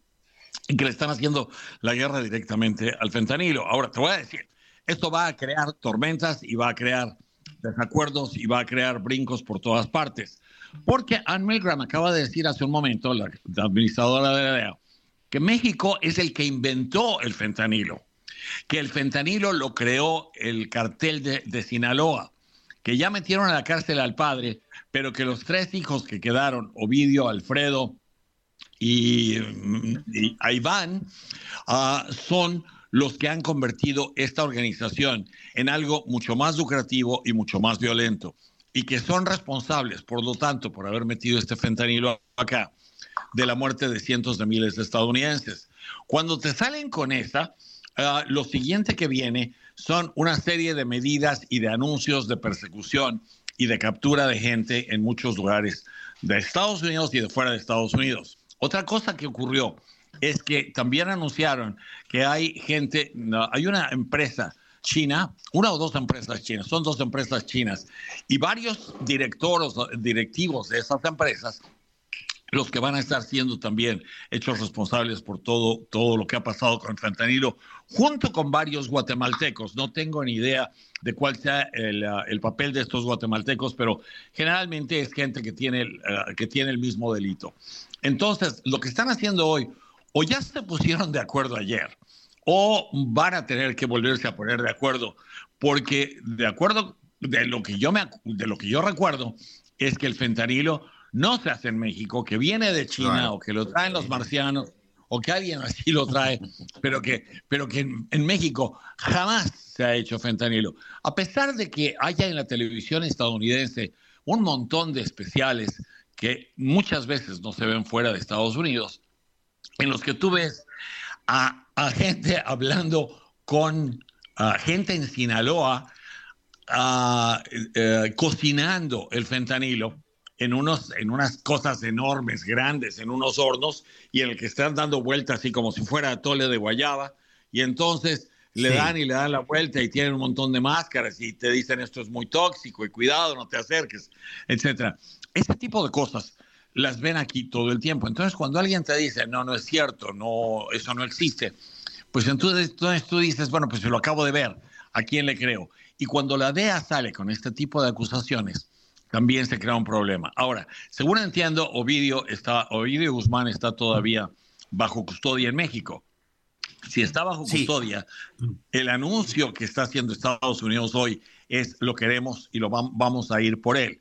y que le están haciendo la guerra directamente al fentanilo. Ahora, te voy a decir, esto va a crear tormentas y va a crear desacuerdos y va a crear brincos por todas partes. Porque Ann Milgram acaba de decir hace un momento, la, administradora de la DEA, que México es el que inventó el fentanilo, que el fentanilo lo creó el cartel de, de Sinaloa, que ya metieron a la cárcel al padre, pero que los tres hijos que quedaron, Ovidio, Alfredo y, y Iván uh, son los que han convertido esta organización en algo mucho más lucrativo y mucho más violento y que son responsables, por lo tanto, por haber metido este fentanilo acá, de la muerte de cientos de miles de estadounidenses. Cuando te salen con esa, uh, lo siguiente que viene son una serie de medidas y de anuncios de persecución y de captura de gente en muchos lugares de Estados Unidos y de fuera de Estados Unidos. Otra cosa que ocurrió es que también anunciaron que hay gente, hay una empresa china, una o dos empresas chinas, son dos empresas chinas, y varios directores, directivos de esas empresas los que van a estar siendo también hechos responsables por todo, todo lo que ha pasado con fentanilo, junto con varios guatemaltecos. No tengo ni idea de cuál sea el, el papel de estos guatemaltecos, pero generalmente es gente que tiene, uh, que tiene el mismo delito. Entonces, lo que están haciendo hoy, o ya se pusieron de acuerdo ayer, o van a tener que volverse a poner de acuerdo, porque de acuerdo de lo que yo me de lo que yo recuerdo es que el fentanilo no se hace en México, que viene de China o que lo traen los marcianos o que alguien así lo trae, pero que, pero que en, en, México jamás se ha hecho fentanilo. A pesar de que haya en la televisión estadounidense un montón de especiales que muchas veces no se ven fuera de Estados Unidos, en los que tú ves a, a gente hablando con a gente en Sinaloa, a, eh, cocinando el fentanilo en, unos, en unas cosas enormes, grandes, en unos hornos, y en el que están dando vueltas así como si fuera tole de guayaba, y entonces le sí. dan y le dan la vuelta y tienen un montón de máscaras y te dicen esto es muy tóxico y cuidado, no te acerques, etcétera. Ese tipo de cosas las ven aquí todo el tiempo. Entonces, cuando alguien te dice, no, no es cierto, no, eso no existe, pues entonces, entonces tú dices, bueno, pues lo acabo de ver, ¿a quién le creo? Y cuando la DEA sale con este tipo de acusaciones, también se crea un problema. Ahora, según entiendo, Ovidio, está, Ovidio Guzmán está todavía bajo custodia en México. Si está bajo custodia, el anuncio que está haciendo Estados Unidos hoy es lo queremos y lo vamos a ir por él.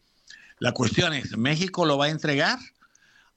La cuestión es, ¿México lo va a entregar?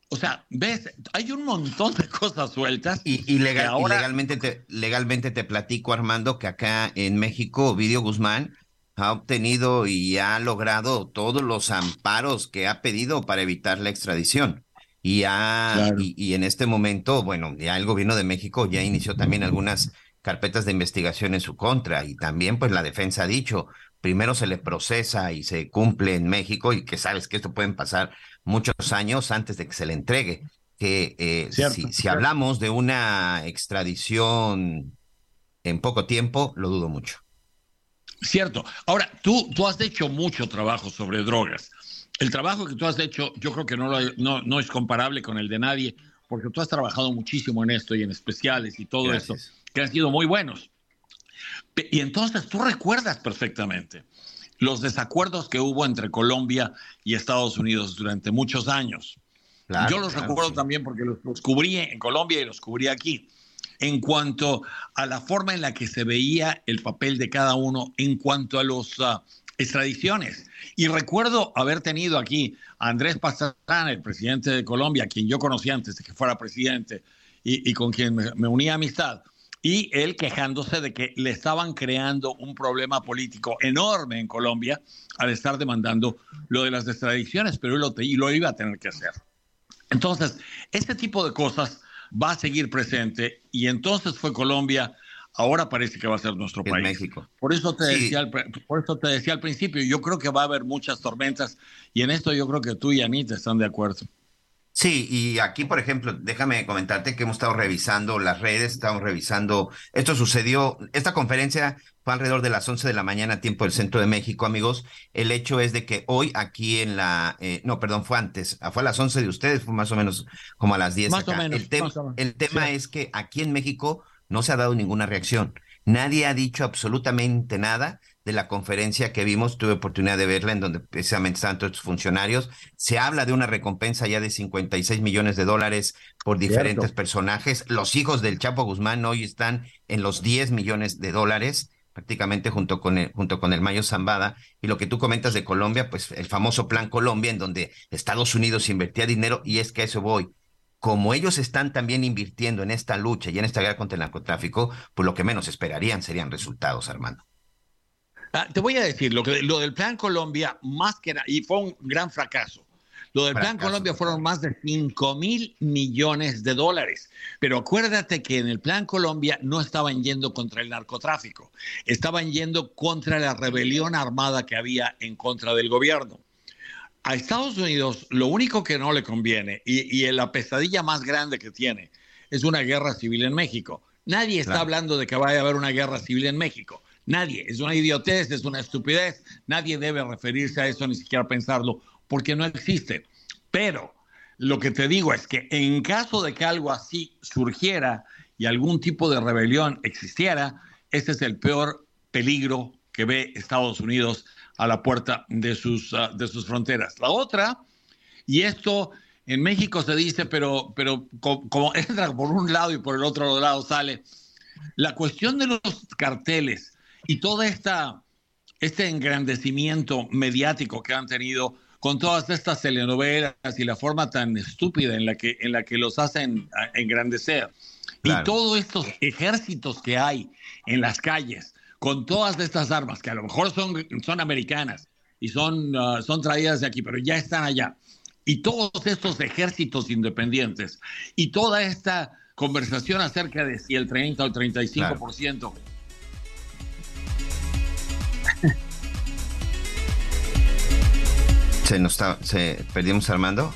O sea, ves, hay un montón de cosas sueltas. Y, legalmente, te, legalmente te platico, Armando, que acá en México, Ovidio Guzmán ha obtenido y ha logrado todos los amparos que ha pedido para evitar la extradición. Y, ha, y, en este momento, bueno, ya el gobierno de México ya inició también algunas carpetas de investigación en su contra y también pues la defensa ha dicho, primero se le procesa y se cumple en México y que sabes que esto pueden pasar muchos años antes de que se le entregue. Que eh, si, si hablamos de una extradición en poco tiempo, lo dudo mucho. Cierto. Ahora, tú, tú has hecho mucho trabajo sobre drogas. El trabajo que tú has hecho, yo creo que no, no, no, es comparable con el de nadie, porque tú has trabajado muchísimo en esto y en especiales y todo eso, que han sido muy buenos. Y entonces tú recuerdas perfectamente los desacuerdos que hubo entre Colombia y Estados Unidos durante muchos años. yo los recuerdo también porque los, los cubrí en Colombia y los cubrí aquí en cuanto a la forma en la que se veía el papel de cada uno en cuanto a las ah, extradiciones. Y recuerdo haber tenido aquí a Andrés Pastrana, el presidente de Colombia, quien yo conocí antes de que fuera presidente y, con quien me, me unía amistad, y él quejándose de que le estaban creando un problema político enorme en Colombia al estar demandando lo de las extradiciones, pero él lo, y lo iba a tener que hacer. Entonces, este tipo de cosas va a seguir presente y entonces fue Colombia, ahora parece que va a ser nuestro país. México. Por eso te decía al, por eso te decía al principio, yo creo que va a haber muchas tormentas y en esto yo creo que tú y Anita están de acuerdo. Sí, y aquí, por ejemplo, déjame comentarte que hemos estado revisando las redes, estamos revisando, esto sucedió, esta conferencia fue alrededor de las 11 de la mañana, tiempo del centro de México, amigos. El hecho es de que hoy aquí en la, eh, no, perdón, fue antes, fue a las 11 de ustedes, fue más o menos como a las 10 más O menos, el, tema es que aquí en México no se ha dado ninguna reacción. Nadie ha dicho absolutamente nada de la conferencia que vimos, tuve oportunidad de verla, en donde precisamente están todos estos funcionarios. Se habla de una recompensa ya de 56 millones de dólares por diferentes personajes. Los hijos del Chapo Guzmán hoy están en los 10 millones de dólares prácticamente junto con el, junto con el Mayo Zambada, y lo que tú comentas de Colombia, pues el famoso Plan Colombia, en donde Estados Unidos invertía dinero, y es que a eso voy. Como ellos están también invirtiendo en esta lucha y en esta guerra contra el narcotráfico, pues lo que menos esperarían serían resultados, Armando. Ah, te voy a decir, lo, que, lo del Plan Colombia, más que nada, y fue un gran fracaso. Lo del Plan Colombia fueron más de 5 mil millones de dólares. Pero acuérdate que en el Plan Colombia no estaban yendo contra el narcotráfico, estaban yendo contra la rebelión armada que había en contra del gobierno. A Estados Unidos lo único que no le conviene y, y la pesadilla más grande que tiene es una guerra civil en México. Nadie está hablando de que vaya a haber una guerra civil en México. Nadie, es una idiotez, es una estupidez, nadie debe referirse a eso ni siquiera pensarlo, porque no existe. Pero lo que te digo es que en caso de que algo así surgiera y algún tipo de rebelión existiera, ese es el peor peligro que ve Estados Unidos a la puerta de sus, ah, de sus fronteras. La otra, y esto en México se dice, pero, pero como entra por un lado y por el otro lado sale, la cuestión de los carteles y todo esta, este engrandecimiento mediático que han tenido con todas estas telenovelas y la forma tan estúpida en la que, en la que los hacen engrandecer. Y todos estos ejércitos que hay en las calles, con todas estas armas, que a lo mejor son, son americanas y son, uh, son traídas de aquí, pero ya están allá. Y todos estos ejércitos independientes y toda esta conversación acerca de si el 30 o el 35% se nos está, se perdimos Armando.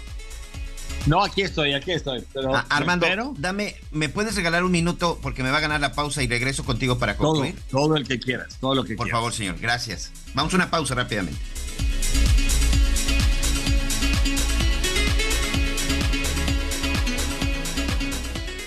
No, aquí estoy, aquí estoy. Ah, Armando, dame, ¿me puedes regalar un minuto porque me va a ganar la pausa y regreso contigo para concluir? Todo, el que quieras, todo lo que Por favor, señor, gracias. Vamos a una pausa rápidamente.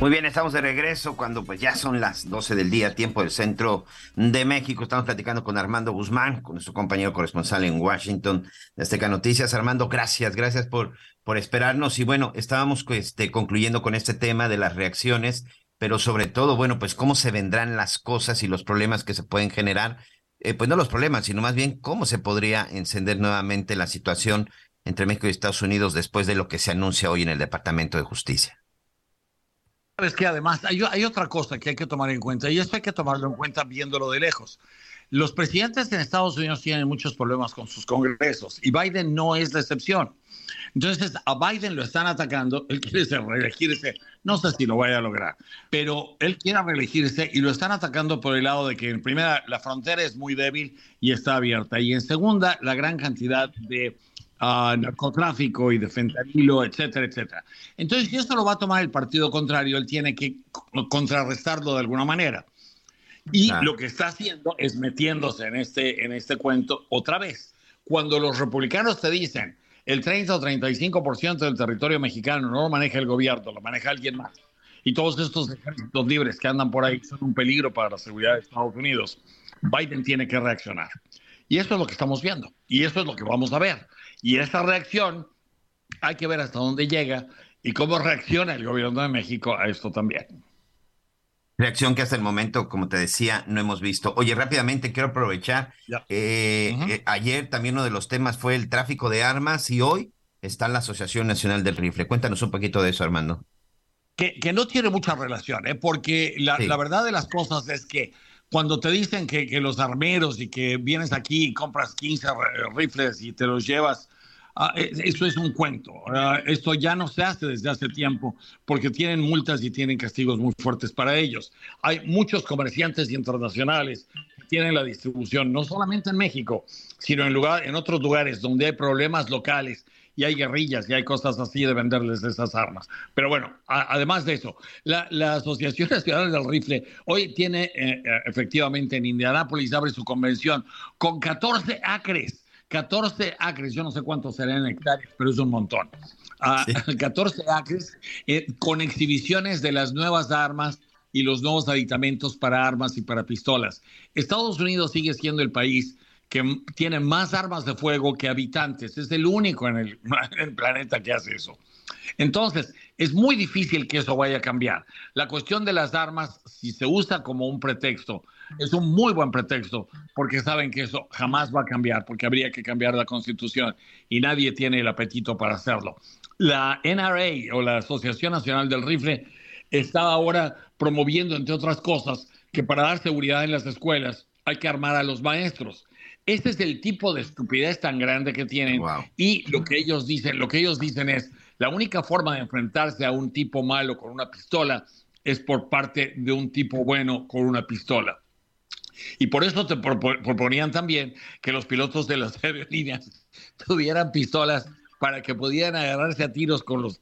Muy bien, estamos de regreso cuando pues ya son las 12 del día, tiempo del centro de México. Estamos platicando con Armando Guzmán, con nuestro compañero corresponsal en Washington de Azteca Noticias. Armando, gracias, gracias por, por esperarnos. Y bueno, estábamos este, concluyendo con este tema de las reacciones, pero sobre todo, bueno, pues cómo se vendrán las cosas y los problemas que se pueden generar. Eh, pues no los problemas, sino más bien cómo se podría encender nuevamente la situación entre México y Estados Unidos después de lo que se anuncia hoy en el Departamento de Justicia. Sabes que además hay, hay, otra cosa que hay que tomar en cuenta y esto hay que tomarlo en cuenta viéndolo de lejos. Los presidentes en Estados Unidos tienen muchos problemas con sus congresos y Biden no es la excepción. Entonces a Biden lo están atacando, él quiere reelegirse, no sé si lo vaya a lograr, pero él quiere reelegirse y lo están atacando por el lado de que en primera la frontera es muy débil y está abierta y en segunda la gran cantidad de uh, narcotráfico y de fentanilo, etcétera, etcétera. Entonces, si esto lo va a tomar el partido contrario, él tiene que contrarrestarlo de alguna manera. Y lo que está haciendo es metiéndose en este, en este cuento otra vez. Cuando los republicanos te dicen el 30 o 35% del territorio mexicano no lo maneja el gobierno, lo maneja alguien más. Y todos estos ejércitos libres que andan por ahí son un peligro para la seguridad de Estados Unidos. Biden tiene que reaccionar. Y eso es lo que estamos viendo. Y eso es lo que vamos a ver. Y esa reacción hay que ver hasta dónde llega y cómo reacciona el gobierno de México a esto también. Reacción que hasta el momento, como te decía, no hemos visto. Oye, rápidamente quiero aprovechar. Eh, uh -huh. eh, ayer también uno de los temas fue el tráfico de armas y hoy está la Asociación Nacional del Rifle. Cuéntanos un poquito de eso, Armando. Que, que no tiene mucha relación, ¿eh? porque la, sí. la verdad de las cosas es que cuando te dicen que, que, los armeros y que vienes aquí y compras 15 rifles y te los llevas, uh, eso es un cuento. Esto ya no se hace desde hace tiempo porque tienen multas y tienen castigos muy fuertes para ellos. Hay muchos comerciantes internacionales que tienen la distribución, no solamente en México, sino en, lugar, en otros lugares donde hay problemas locales y hay guerrillas y hay cosas así de venderles esas armas. Pero bueno, a, además de eso, la, la, Asociación Nacional del Rifle hoy tiene eh, efectivamente en Indianápolis, abre su convención con 14 acres. 14 acres, yo no sé cuántos serán hectáreas, pero es un montón. Uh, sí. 14 acres eh, con exhibiciones de las nuevas armas y los nuevos aditamentos para armas y para pistolas. Estados Unidos sigue siendo el país que tiene más armas de fuego que habitantes. Es el único en el, en el, planeta que hace eso. Entonces, es muy difícil que eso vaya a cambiar. La cuestión de las armas, si se usa como un pretexto, es un muy buen pretexto, porque saben que eso jamás va a cambiar, porque habría que cambiar la constitución y nadie tiene el apetito para hacerlo. La NRA o la Asociación Nacional del Rifle está ahora promoviendo, entre otras cosas, que para dar seguridad en las escuelas hay que armar a los maestros este es el tipo de estupidez tan grande que tienen wow. y lo que ellos dicen, lo que ellos dicen es la única forma de enfrentarse a un tipo malo con una pistola es por parte de un tipo bueno con una pistola. Y por eso te proponían también que los pilotos de las aerolíneas tuvieran pistolas para que pudieran agarrarse a tiros con los,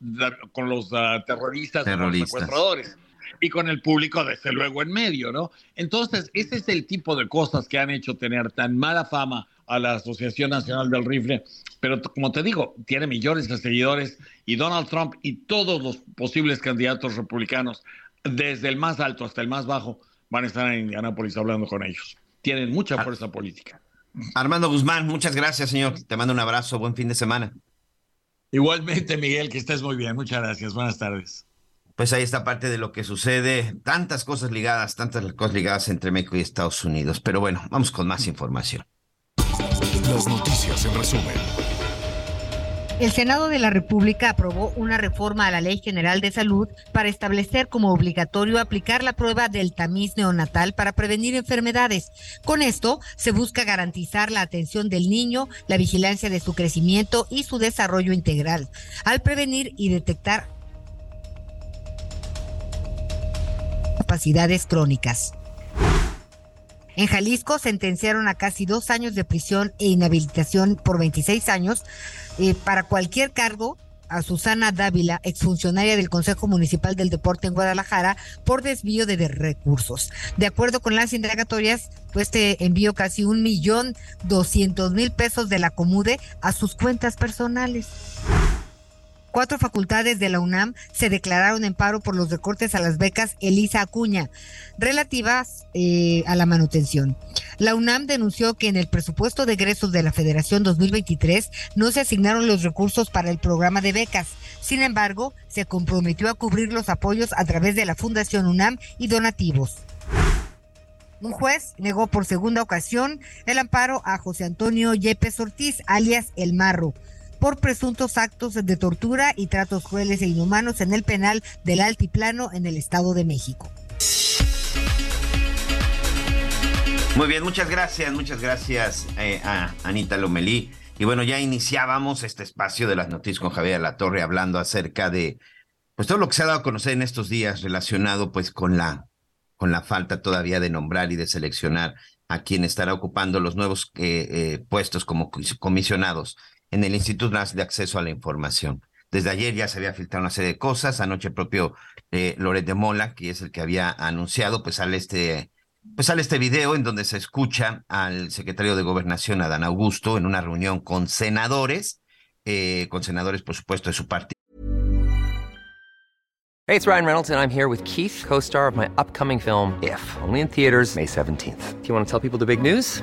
con los uh, terroristas, terroristas. Con los secuestradores y con el público desde luego en medio, ¿no? Entonces, ese es el tipo de cosas que han hecho tener tan mala fama a la Asociación Nacional del Rifle, pero como te digo, tiene millones de seguidores y Donald Trump y todos los posibles candidatos republicanos, desde el más alto hasta el más bajo, van a estar en Indianápolis hablando con ellos. Tienen mucha fuerza política. Armando Guzmán, muchas gracias, señor. Te mando un abrazo, buen fin de semana. Igualmente, Miguel, que estés muy bien. Muchas gracias. Buenas tardes pues ahí está parte de lo que sucede, tantas cosas ligadas, tantas cosas ligadas entre México y Estados Unidos. Pero bueno, vamos con más información. Las noticias en resumen. El Senado de la República aprobó una reforma a la Ley General de Salud para establecer como obligatorio aplicar la prueba del tamiz neonatal para prevenir enfermedades. Con esto se busca garantizar la atención del niño, la vigilancia de su crecimiento y su desarrollo integral, al prevenir y detectar capacidades crónicas. En Jalisco sentenciaron a casi dos años de prisión e inhabilitación por 26 años eh, para cualquier cargo a Susana Dávila, exfuncionaria del Consejo Municipal del Deporte en Guadalajara, por desvío de recursos. De acuerdo con las indagatorias, este envió casi un millón doscientos mil pesos de la Comude a sus cuentas personales cuatro facultades de la UNAM se declararon en paro por los recortes a las becas Elisa Acuña, relativas eh, a la manutención. La UNAM denunció que en el presupuesto de egresos de la Federación 2023 no se asignaron los recursos para el programa de becas. Sin embargo, se comprometió a cubrir los apoyos a través de la Fundación UNAM y donativos. Un juez negó por segunda ocasión el amparo a José Antonio Yepes Ortiz, alias El Marro, por presuntos actos de tortura y tratos crueles e inhumanos en el penal del Altiplano en el Estado de México. Muy bien, muchas gracias, muchas gracias eh, a Anita Lomelí. Y bueno, ya iniciábamos este espacio de las noticias con Javier La Torre hablando acerca de pues todo lo que se ha dado a conocer en estos días relacionado pues con la con la falta todavía de nombrar y de seleccionar a quien estará ocupando los nuevos eh, eh, puestos como comisionados en el Instituto Nacional de Acceso a la Información. Desde ayer ya se había filtrado una serie de cosas. Anoche propio eh, Mola, que es el que había anunciado, pues sale este, pues sale este video en donde se escucha al secretario de Gobernación, Adán Augusto, en una reunión con senadores, eh, con senadores, por supuesto, de su partido. Hey, it's Ryan Reynolds, and I'm here with Keith, co-star of my upcoming film, If, only in theaters May 17th. Do you want to tell people the big news?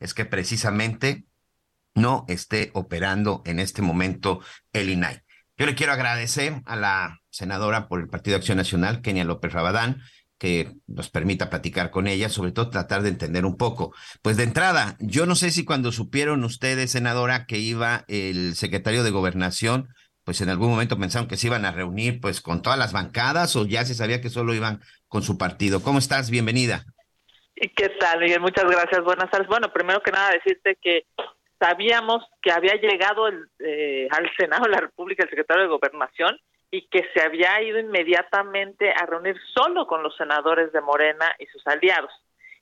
es que precisamente no esté operando en este momento el INAI. Yo le quiero agradecer a la senadora por el Partido Acción Nacional, Kenia López Rabadán, que nos permita platicar con ella, sobre todo tratar de entender un poco. Pues de entrada, yo no sé si cuando supieron ustedes, senadora, que iba el secretario de Gobernación, pues en algún momento pensaron que se iban a reunir pues con todas las bancadas o ya se sabía que solo iban con su partido. ¿Cómo estás? Bienvenida. ¿Qué tal, Miguel? Muchas gracias. Buenas tardes. Bueno, primero que nada decirte que sabíamos que había llegado el, eh, al Senado de la República el secretario de Gobernación y que se había ido inmediatamente a reunir solo con los senadores de Morena y sus aliados.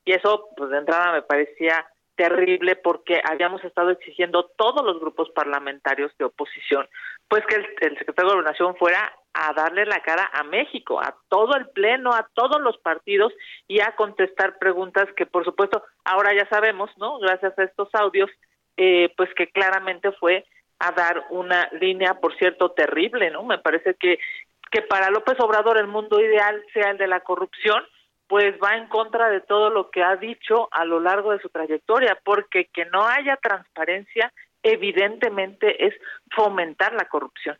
Y eso, pues de entrada me parecía terrible porque habíamos estado exigiendo todos los grupos parlamentarios de oposición, pues que el, el secretario de Gobernación fuera a darle la cara a México, a todo el Pleno, a todos los partidos y a contestar preguntas que, por supuesto, ahora ya sabemos, ¿no? Gracias a estos audios, eh, pues que claramente fue a dar una línea, por cierto, terrible, ¿no? Me parece que, que para López Obrador el mundo ideal sea el de la corrupción, pues va en contra de todo lo que ha dicho a lo largo de su trayectoria, porque que no haya transparencia evidentemente es fomentar la corrupción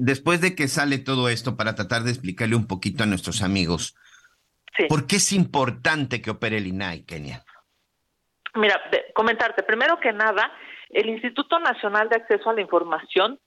después de que sale todo esto, para tratar de explicarle un poquito a nuestros amigos, ¿por qué es importante que opere el INAI, Kenia? Mira, comentarte, primero que nada, el Instituto Nacional de Acceso a la Información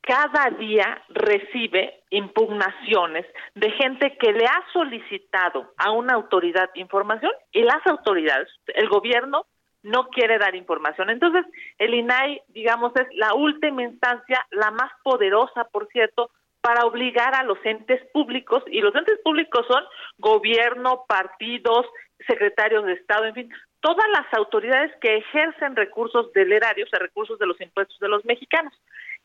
cada día recibe impugnaciones de gente que le ha solicitado a una autoridad información y las autoridades, el gobierno, no quiere dar información. Entonces, el INAI, digamos, es la última instancia, la más poderosa, por cierto, para obligar a los entes públicos, y los entes públicos son gobierno, partidos, secretarios de Estado, en fin, todas las autoridades que ejercen recursos del erario, o sea, recursos de los impuestos de los mexicanos.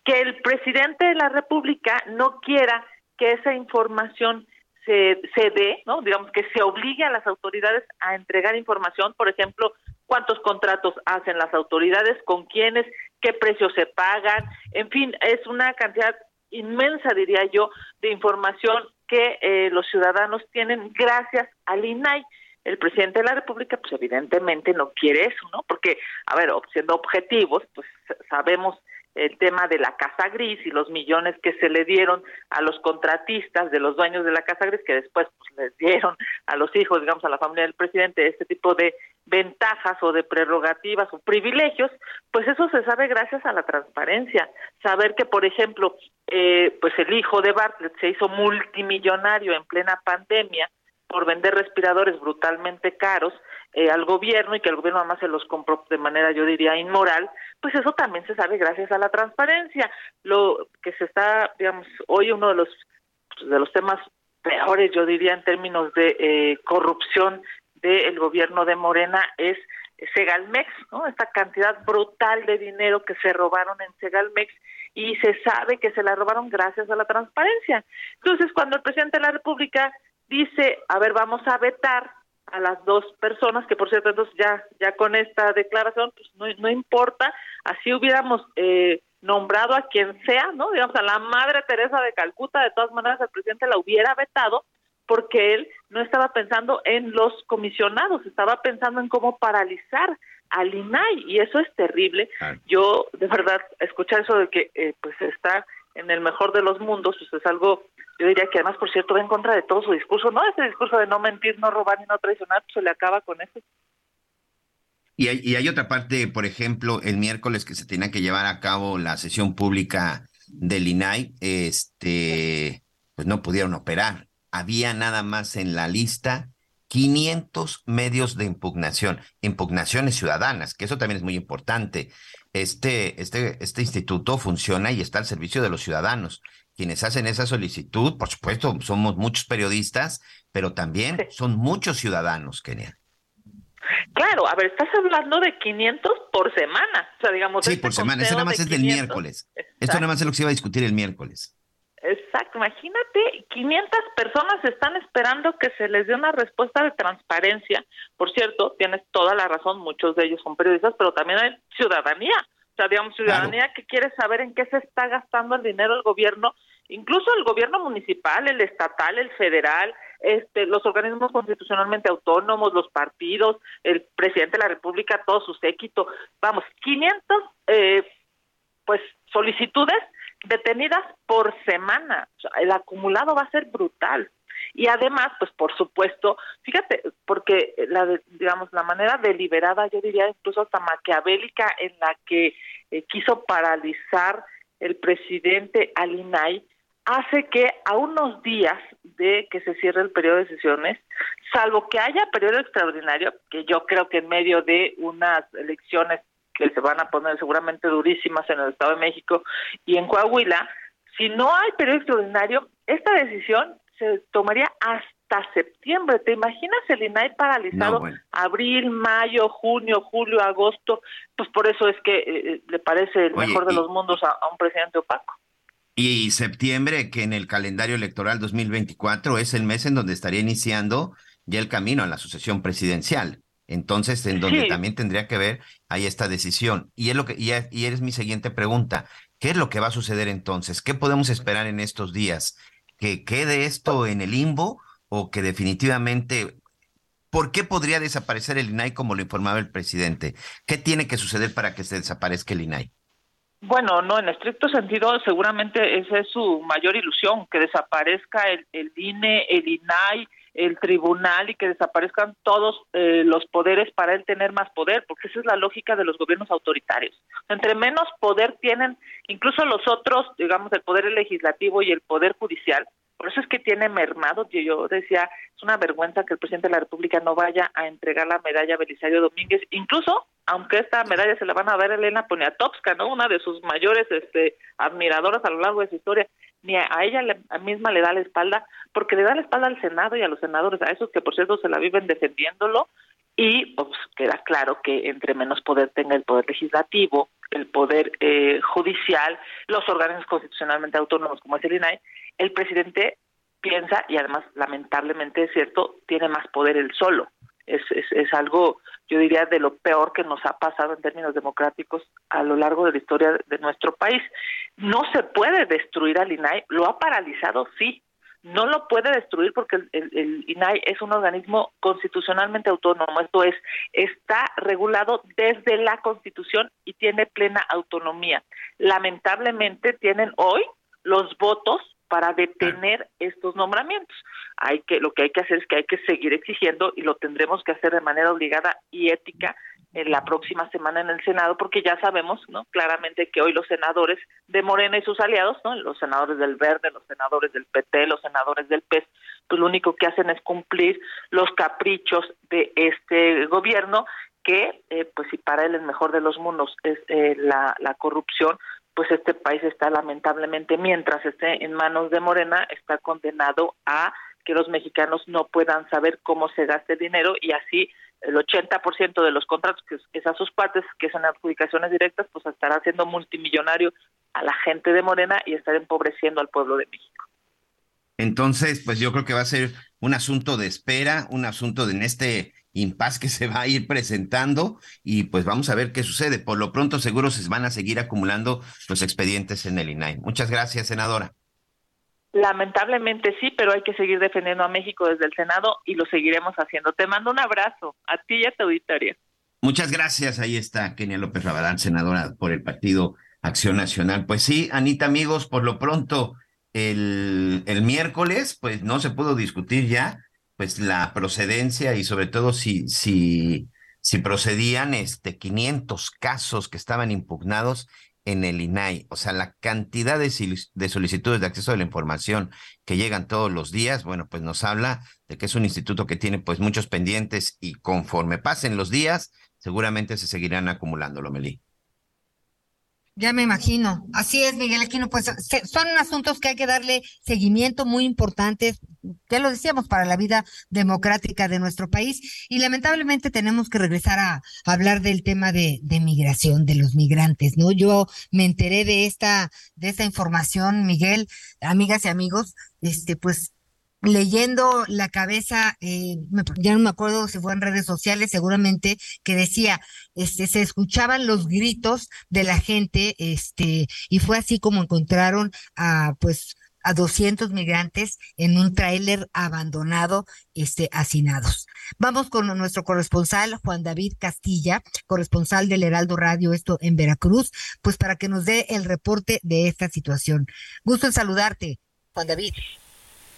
Que el presidente de la República no quiera que esa información se, se dé, ¿no? Digamos que se obligue a las autoridades a entregar información, por ejemplo, cuántos contratos hacen las autoridades, con quiénes, qué precios se pagan, en fin, es una cantidad inmensa, diría yo, de información que eh, los ciudadanos tienen gracias al INAI. El presidente de la República, pues evidentemente no quiere eso, ¿no? Porque, a ver, siendo objetivos, pues sabemos el tema de la Casa Gris y los millones que se le dieron a los contratistas de los dueños de la Casa Gris, que después pues, les dieron a los hijos, digamos, a la familia del presidente, este tipo de ventajas o de prerrogativas o privilegios, pues eso se sabe gracias a la transparencia. Saber que, por ejemplo, eh, pues el hijo de Bartlett se hizo multimillonario en plena pandemia por vender respiradores brutalmente caros eh, al gobierno y que el gobierno además se los compró de manera, yo diría, inmoral, pues eso también se sabe gracias a la transparencia. Lo que se está, digamos, hoy uno de los de los temas peores, yo diría, en términos de eh, corrupción del gobierno de Morena es Segalmex, ¿no? Esta cantidad brutal de dinero que se robaron en Segalmex y se sabe que se la robaron gracias a la transparencia. Entonces, cuando el presidente de la República dice, a ver, vamos a vetar a las dos personas, que por cierto, entonces ya, ya con esta declaración, pues no, no importa, así hubiéramos eh, nombrado a quien sea, ¿no? Digamos, a la madre Teresa de Calcuta, de todas maneras el presidente la hubiera vetado, porque él no estaba pensando en los comisionados, estaba pensando en cómo paralizar al INAI, y eso es terrible. Yo, de verdad, escuchar eso de que eh, pues está en el mejor de los mundos, pues es algo yo diría que además, por cierto, va en contra de todo su discurso, ¿no? Ese discurso de no mentir, no robar ni no traicionar, pues se le acaba con eso. Y hay, y hay otra parte, por ejemplo, el miércoles que se tenía que llevar a cabo la sesión pública del INAI, este, pues no pudieron operar. Había nada más en la lista 500 medios de impugnación, impugnaciones ciudadanas, que eso también es muy importante. Este, este, este instituto funciona y está al servicio de los ciudadanos quienes hacen esa solicitud, por supuesto, somos muchos periodistas, pero también son muchos ciudadanos, Kenia. Claro, a ver, estás hablando de 500 por semana, o sea, digamos. Sí, este por semana, eso nada más es del miércoles. Esto nada más es lo que se iba a discutir el miércoles. Exacto, imagínate, 500 personas están esperando que se les dé una respuesta de transparencia. Por cierto, tienes toda la razón, muchos de ellos son periodistas, pero también hay ciudadanía. O sea, digamos, ciudadanía que quiere saber en qué se está gastando el dinero del gobierno, incluso el gobierno municipal, el estatal, el federal, este, los organismos constitucionalmente autónomos, los partidos, el presidente de la República, todo su séquito. Vamos, 500 eh, pues solicitudes detenidas por semana. El acumulado va a ser brutal y además pues por supuesto fíjate porque la digamos la manera deliberada yo diría incluso hasta maquiavélica en la que eh, quiso paralizar el presidente al INAI hace que a unos días de que se cierre el periodo de sesiones, salvo que haya periodo extraordinario, que yo creo que en medio de unas elecciones que se van a poner seguramente durísimas en el Estado de México y en Coahuila, si no hay periodo extraordinario, esta decisión se tomaría hasta septiembre. ¿Te imaginas el INAI paralizado abril, mayo, junio, julio, agosto? Pues por eso es que eh, eh, le parece el mejor de los mundos a, un presidente opaco. Y septiembre, que en el calendario electoral 2024 es el mes en donde estaría iniciando ya el camino a la sucesión presidencial. Entonces, en donde también tendría que ver ahí esta decisión. Y es lo que y, y eres mi siguiente pregunta. ¿Qué es lo que va a suceder entonces? ¿Qué podemos esperar en estos días? que quede esto en el limbo o que definitivamente ¿Por qué podría desaparecer el INAI como lo informaba el presidente? ¿Qué tiene que suceder para que se desaparezca el INAI? Bueno, no, en estricto sentido, seguramente esa es su mayor ilusión, que desaparezca el, el INE, el INAI, el tribunal y que desaparezcan todos eh, los poderes para él tener más poder, porque esa es la lógica de los gobiernos autoritarios. Entre menos poder tienen, incluso los otros, digamos, el poder legislativo y el poder judicial, por eso es que tiene mermado, yo decía, es una vergüenza que el presidente de la República no vaya a entregar la medalla a Belisario Domínguez, incluso aunque esta medalla se la van a dar Elena Poniatowska, ¿no? Una de sus mayores este, admiradoras a lo largo de su historia ni a, ella misma le da la espalda, porque le da la espalda al Senado y a los senadores, a esos que por cierto se la viven defendiéndolo, y pues queda claro que entre menos poder tenga el poder legislativo, el poder eh, judicial, los órganos constitucionalmente autónomos como es el INAI, el presidente piensa, y además lamentablemente es cierto, tiene más poder él solo. Es, es, algo yo diría, de lo peor que nos ha pasado en términos democráticos a lo largo de la historia de nuestro país. No se puede destruir al INAI, lo ha paralizado, sí, no lo puede destruir porque el, INAI es un organismo constitucionalmente autónomo, esto es, está regulado desde la Constitución y tiene plena autonomía. Lamentablemente tienen hoy los votos para detener estos nombramientos. Hay que lo que hay que hacer es que hay que seguir exigiendo y lo tendremos que hacer de manera obligada y ética en la próxima semana en el Senado porque ya sabemos, ¿no? Claramente que hoy los senadores de Morena y sus aliados, ¿no? Los senadores del Verde, los senadores del PT, los senadores del PES, pues lo único que hacen es cumplir los caprichos de este gobierno que, eh, pues si para él el mejor de los mundos es eh, la, la corrupción, pues este país está lamentablemente, mientras esté en manos de Morena, está condenado a que los mexicanos no puedan saber cómo se gasta el dinero y así el 80% de los contratos que es a sus partes, que son adjudicaciones directas, pues estará haciendo multimillonario a la gente de Morena y estar empobreciendo al pueblo de México. Entonces, pues yo creo que va a ser un asunto de espera, un asunto de en este impas que se va a ir presentando y pues vamos a ver qué sucede. Por lo pronto seguro se van a seguir acumulando los expedientes en el INAI. Muchas gracias, senadora. Lamentablemente sí, pero hay que seguir defendiendo a México desde el Senado y lo seguiremos haciendo. Te mando un abrazo a ti y a tu auditoría. Muchas gracias. Ahí está Kenia López Rabadán, senadora por el Partido Acción Nacional. Pues sí, Anita, amigos, por lo pronto el, el miércoles, pues no se pudo discutir ya pues la procedencia y sobre todo si, si, si procedían este 500 casos que estaban impugnados en el INAI, o sea, la cantidad de, de, solicitudes de acceso a la información que llegan todos los días, bueno, pues nos habla de que es un instituto que tiene pues muchos pendientes y conforme pasen los días, seguramente se seguirán acumulando, Lomelí. Ya me imagino. Así es, Miguel Aquino. Pues son asuntos que hay que darle seguimiento muy importantes, ya lo decíamos, para la vida democrática de nuestro país. Y lamentablemente tenemos que regresar a, hablar del tema de, de, migración, de los migrantes, ¿no? Yo me enteré de esta, de esta información, Miguel, amigas y amigos, este, pues leyendo la cabeza, eh, ya no me acuerdo si fue en redes sociales, seguramente, que decía, este, se escuchaban los gritos de la gente, este, y fue así como encontraron a, pues, a 200 migrantes en un tráiler abandonado, este, hacinados. Vamos con nuestro corresponsal, Juan David Castilla, corresponsal del Heraldo Radio, esto en Veracruz, pues para que nos dé el reporte de esta situación. Gusto en saludarte, Juan David.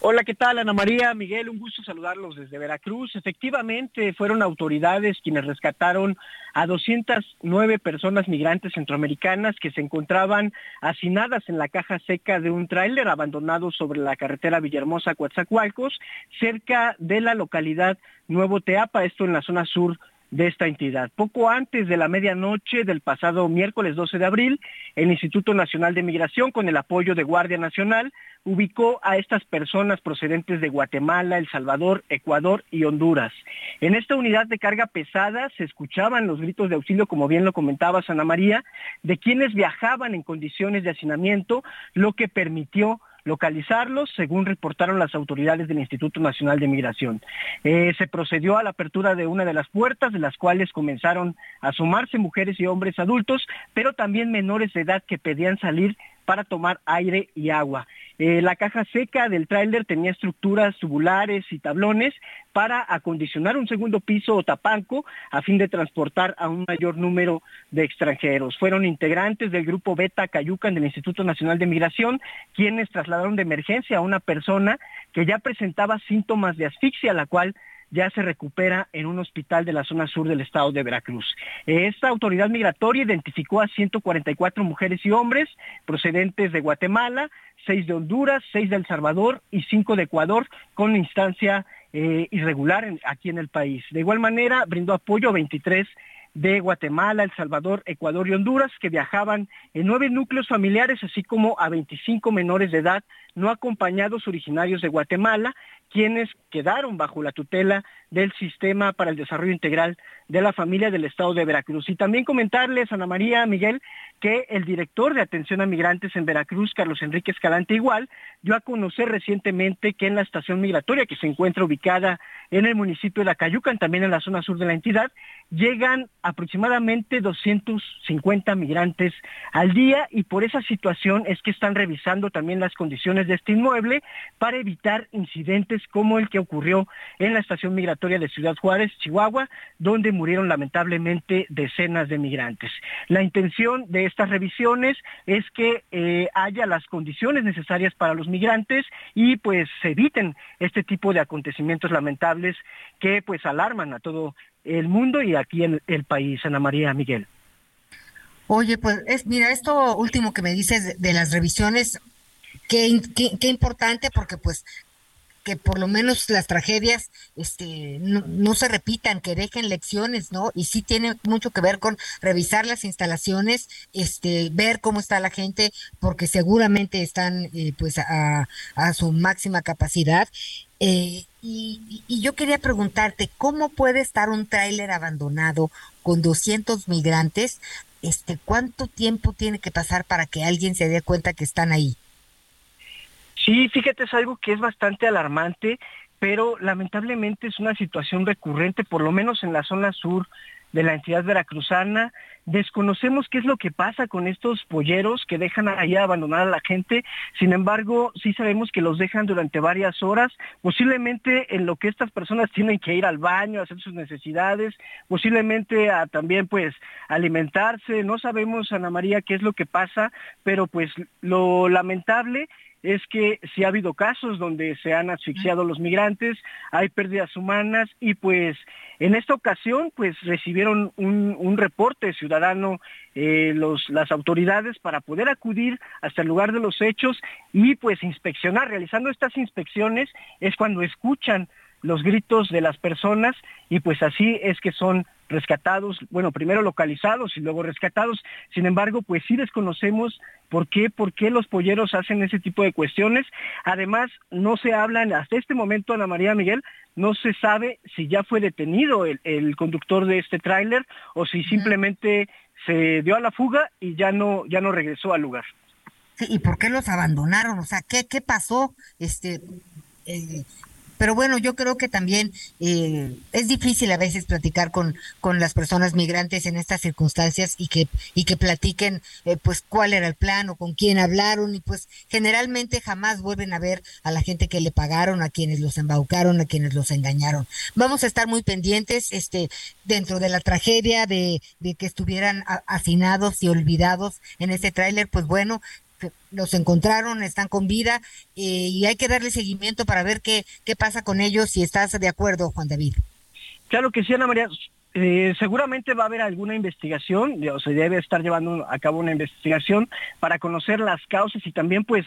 Hola, ¿qué tal Ana María? Miguel, un gusto saludarlos desde Veracruz. Efectivamente, fueron autoridades quienes rescataron a 209 personas migrantes centroamericanas que se encontraban hacinadas en la caja seca de un tráiler abandonado sobre la carretera Villahermosa-Coatzacoalcos, cerca de la localidad Nuevo Teapa, esto en la zona sur de esta entidad. Poco antes de la medianoche del pasado miércoles 12 de abril, el Instituto Nacional de Migración, con el apoyo de Guardia Nacional, ubicó a estas personas procedentes de Guatemala, El Salvador, Ecuador y Honduras. En esta unidad de carga pesada se escuchaban los gritos de auxilio, como bien lo comentaba Ana María, de quienes viajaban en condiciones de hacinamiento, lo que permitió localizarlos, según reportaron las autoridades del Instituto Nacional de Migración. Eh, se procedió a la apertura de una de las puertas, de las cuales comenzaron a sumarse mujeres y hombres adultos, pero también menores de edad que pedían salir para tomar aire y agua. Eh, la caja seca del tráiler tenía estructuras tubulares y tablones para acondicionar un segundo piso o tapanco a fin de transportar a un mayor número de extranjeros. Fueron integrantes del grupo Beta Cayucan del Instituto Nacional de Migración quienes trasladaron de emergencia a una persona que ya presentaba síntomas de asfixia, la cual ya se recupera en un hospital de la zona sur del estado de Veracruz. Esta autoridad migratoria identificó a 144 mujeres y hombres procedentes de Guatemala, seis de Honduras, seis de El Salvador y cinco de Ecuador con instancia eh, irregular aquí en el país. De igual manera, brindó apoyo a 23 de Guatemala, El Salvador, Ecuador y Honduras, que viajaban en nueve núcleos familiares, así como a 25 menores de edad no acompañados originarios de Guatemala, quienes quedaron bajo la tutela del Sistema para el Desarrollo Integral de la Familia del Estado de Veracruz. Y también comentarles, Ana María Miguel, que el director de atención a migrantes en Veracruz, Carlos Enrique Escalante Igual, dio a conocer recientemente que en la estación migratoria que se encuentra ubicada en el municipio de Acayucan, también en la zona sur de la entidad, llegan aproximadamente 250 migrantes al día y por esa situación es que están revisando también las condiciones de este inmueble para evitar incidentes como el que ocurrió en la estación migratoria de Ciudad Juárez, Chihuahua, donde murieron lamentablemente decenas de migrantes. La intención de estas revisiones es que eh, haya las condiciones necesarias para los migrantes y pues se eviten este tipo de acontecimientos lamentables que pues alarman a todo el mundo y aquí en el país, Ana María Miguel. Oye, pues es, mira, esto último que me dices de, las revisiones, qué, qué, importante porque pues que por lo menos las tragedias este, no, se repitan, que dejen lecciones, ¿no? Y sí tiene mucho que ver con revisar las instalaciones, este, ver cómo está la gente, porque seguramente están eh, pues a, a, su máxima capacidad. Eh, y, y, yo quería preguntarte, ¿cómo puede estar un tráiler abandonado con 200 migrantes? Este, ¿Cuánto tiempo tiene que pasar para que alguien se dé cuenta que están ahí? Sí, fíjate, es algo que es bastante alarmante, pero lamentablemente es una situación recurrente, por lo menos en la zona sur de la entidad veracruzana. Desconocemos qué es lo que pasa con estos polleros que dejan ahí abandonar a la gente. Sin embargo, sí sabemos que los dejan durante varias horas, posiblemente en lo que estas personas tienen que ir al baño, hacer sus necesidades, posiblemente a también pues alimentarse. No sabemos, Ana María, qué es lo que pasa, pero pues lo lamentable es que sí ha habido casos donde se han asfixiado los migrantes, hay pérdidas humanas y pues en esta ocasión pues recibieron un, reporte ciudadano eh, las autoridades para poder acudir hasta el lugar de los hechos y pues inspeccionar. Realizando estas inspecciones es cuando escuchan los gritos de las personas y pues así es que son rescatados, bueno, primero localizados y luego rescatados. Sin embargo, pues sí desconocemos por qué, por qué los polleros hacen ese tipo de cuestiones. Además, no se hablan, hasta este momento, Ana María Miguel, no se sabe si ya fue detenido el, conductor de este tráiler o si simplemente se dio a la fuga y ya no, ya no regresó al lugar. ¿y por qué los abandonaron? O sea, ¿qué, qué pasó? Este, eh, pero bueno, yo creo que también eh, es difícil a veces platicar con, con las personas migrantes en estas circunstancias y que, y que platiquen eh, pues cuál era el plan o con quién hablaron y pues generalmente jamás vuelven a ver a la gente que le pagaron, a quienes los embaucaron, a quienes los engañaron. Vamos a estar muy pendientes este dentro de la tragedia de, de que estuvieran hacinados y olvidados en ese tráiler, pues bueno, los encontraron, están con vida eh, y hay que darle seguimiento para ver qué, qué pasa con ellos, si estás de acuerdo, Juan David. Claro que sí, Ana María. Eh, seguramente va a haber alguna investigación, o se debe estar llevando a cabo una investigación para conocer las causas y también pues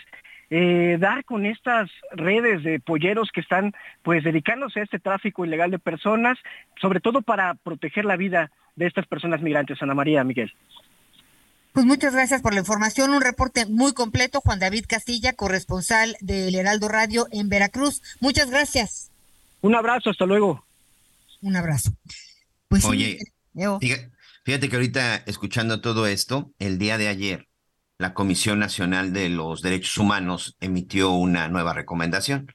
eh, dar con estas redes de polleros que están pues dedicándose a este tráfico ilegal de personas, sobre todo para proteger la vida de estas personas migrantes, Ana María Miguel. Pues muchas gracias por la información. Un reporte muy completo. Juan David Castilla, corresponsal del Heraldo Radio en Veracruz. Muchas gracias. Un abrazo, hasta luego. Un abrazo. Pues Oye, fíjate, que ahorita escuchando todo esto, el día de ayer, la Comisión Nacional de los Derechos Humanos emitió una nueva recomendación.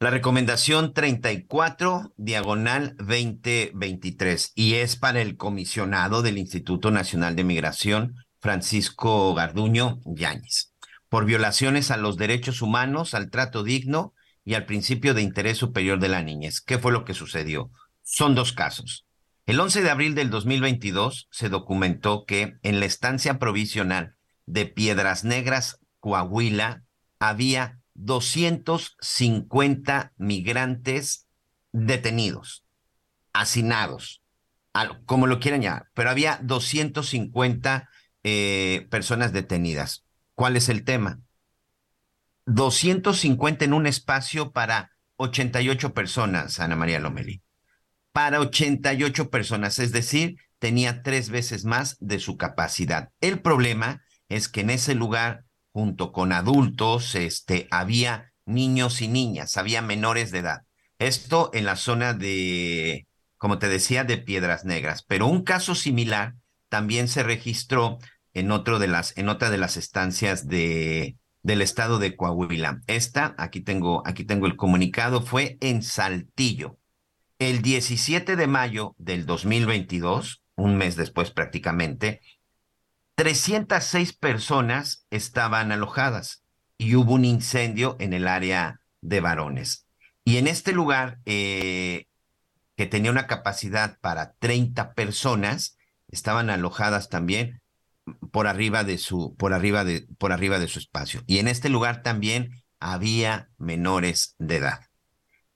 La recomendación 34, diagonal 2023, y es para el comisionado del Instituto Nacional de Migración, Francisco Garduño Yáñez, por violaciones a los derechos humanos, al trato digno y al principio de interés superior de la niñez. ¿Qué fue lo que sucedió? Son dos casos. El 11 de abril del 2022 se documentó que en la estancia provisional de Piedras Negras, Coahuila, había 250 migrantes detenidos, hacinados, como lo quieran llamar, pero había 250 eh, personas detenidas. ¿Cuál es el tema? 250 en un espacio para 88 personas, Ana María Lomeli. Para 88 personas, es decir, tenía tres veces más de su capacidad. El problema es que en ese lugar, junto con adultos, este, había niños y niñas, había menores de edad. Esto en la zona de, como te decía, de Piedras Negras. Pero un caso similar también se registró en, otro de las, en otra de las estancias de, del estado de Coahuila. Esta, aquí tengo, aquí tengo el comunicado, fue en Saltillo. El 17 de mayo del 2022, un mes después prácticamente, 306 personas estaban alojadas y hubo un incendio en el área de varones. Y en este lugar, eh, que tenía una capacidad para 30 personas, estaban alojadas también por arriba de su, por arriba de, por arriba de su espacio. Y en este lugar también había menores de edad.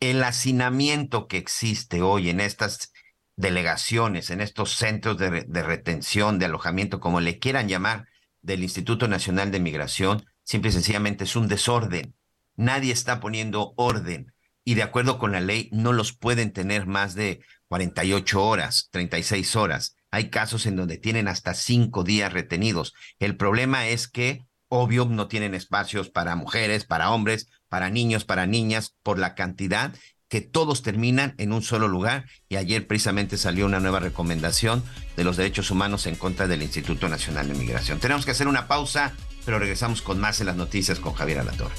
El hacinamiento que existe hoy en estas delegaciones, en estos centros de, de retención, de alojamiento, como le quieran llamar, del Instituto Nacional de Migración, simple y sencillamente es un desorden. Nadie está poniendo orden y de acuerdo con la ley no los pueden tener más de 48 horas, 36 horas. Hay casos en donde tienen hasta cinco días retenidos. El problema es que, obvio, no tienen espacios para mujeres, para hombres, para niños, para niñas, por la cantidad que todos terminan en un solo lugar. Y ayer precisamente salió una nueva recomendación de los derechos humanos en contra del Instituto Nacional de Migración. Tenemos que hacer una pausa, pero regresamos con más en las noticias con Javier Alatorre.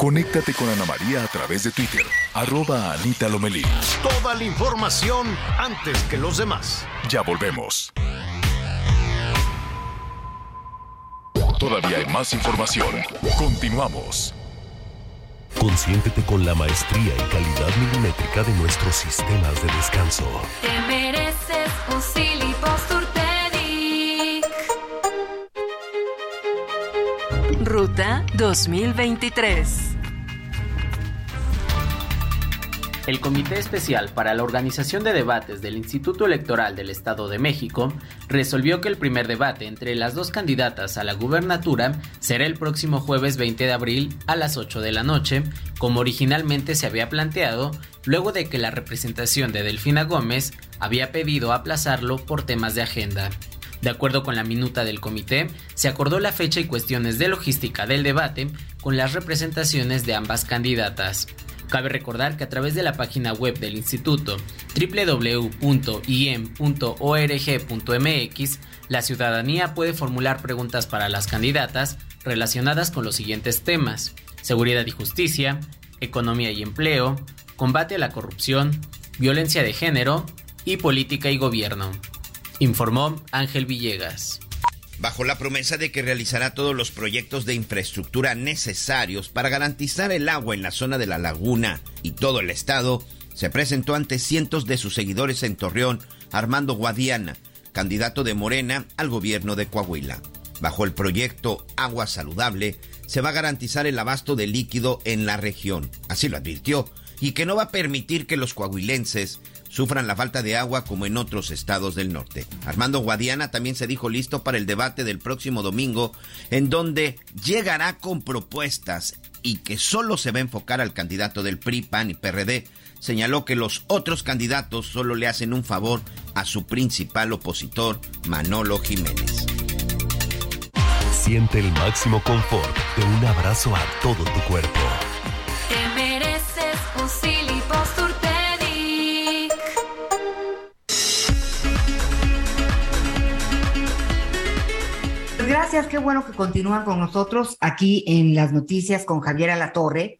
Conéctate con Ana María a través de Twitter, arroba Anita Lomelí. Toda la información antes que los demás. Ya volvemos. Todavía hay más información. Continuamos. Consiéntete con la maestría y calidad milimétrica de nuestros sistemas de descanso. Te mereces un Ruta 2023. El Comité Especial para la Organización de Debates del Instituto Electoral del Estado de México resolvió que el primer debate entre las dos candidatas a la gubernatura será el próximo jueves 20 de abril a las 8 de la noche, como originalmente se había planteado, luego de que la representación de Delfina Gómez había pedido aplazarlo por temas de agenda. De acuerdo con la minuta del comité, se acordó la fecha y cuestiones de logística del debate con las representaciones de ambas candidatas. Cabe recordar que a través de la página web del instituto www.iem.org.mx, la ciudadanía puede formular preguntas para las candidatas relacionadas con los siguientes temas: seguridad y justicia, economía y empleo, combate a la corrupción, violencia de género y política y gobierno. Informó Ángel Villegas bajo la promesa de que realizará todos los proyectos de infraestructura necesarios para garantizar el agua en la zona de la laguna y todo el estado, se presentó ante cientos de sus seguidores en Torreón Armando Guadiana, candidato de Morena al gobierno de Coahuila. Bajo el proyecto Agua Saludable, se va a garantizar el abasto de líquido en la región, así lo advirtió, y que no va a permitir que los coahuilenses sufran la falta de agua como en otros estados del norte. Armando Guadiana también se dijo listo para el debate del próximo domingo, en donde llegará con propuestas y que solo se va a enfocar al candidato del PRI, PAN y PRD. Señaló que los otros candidatos solo le hacen un favor a su principal opositor, Manolo Jiménez. Siente el máximo confort de un abrazo a todo tu cuerpo. Gracias, qué bueno que continúan con nosotros aquí en las noticias con Javier Alatorre.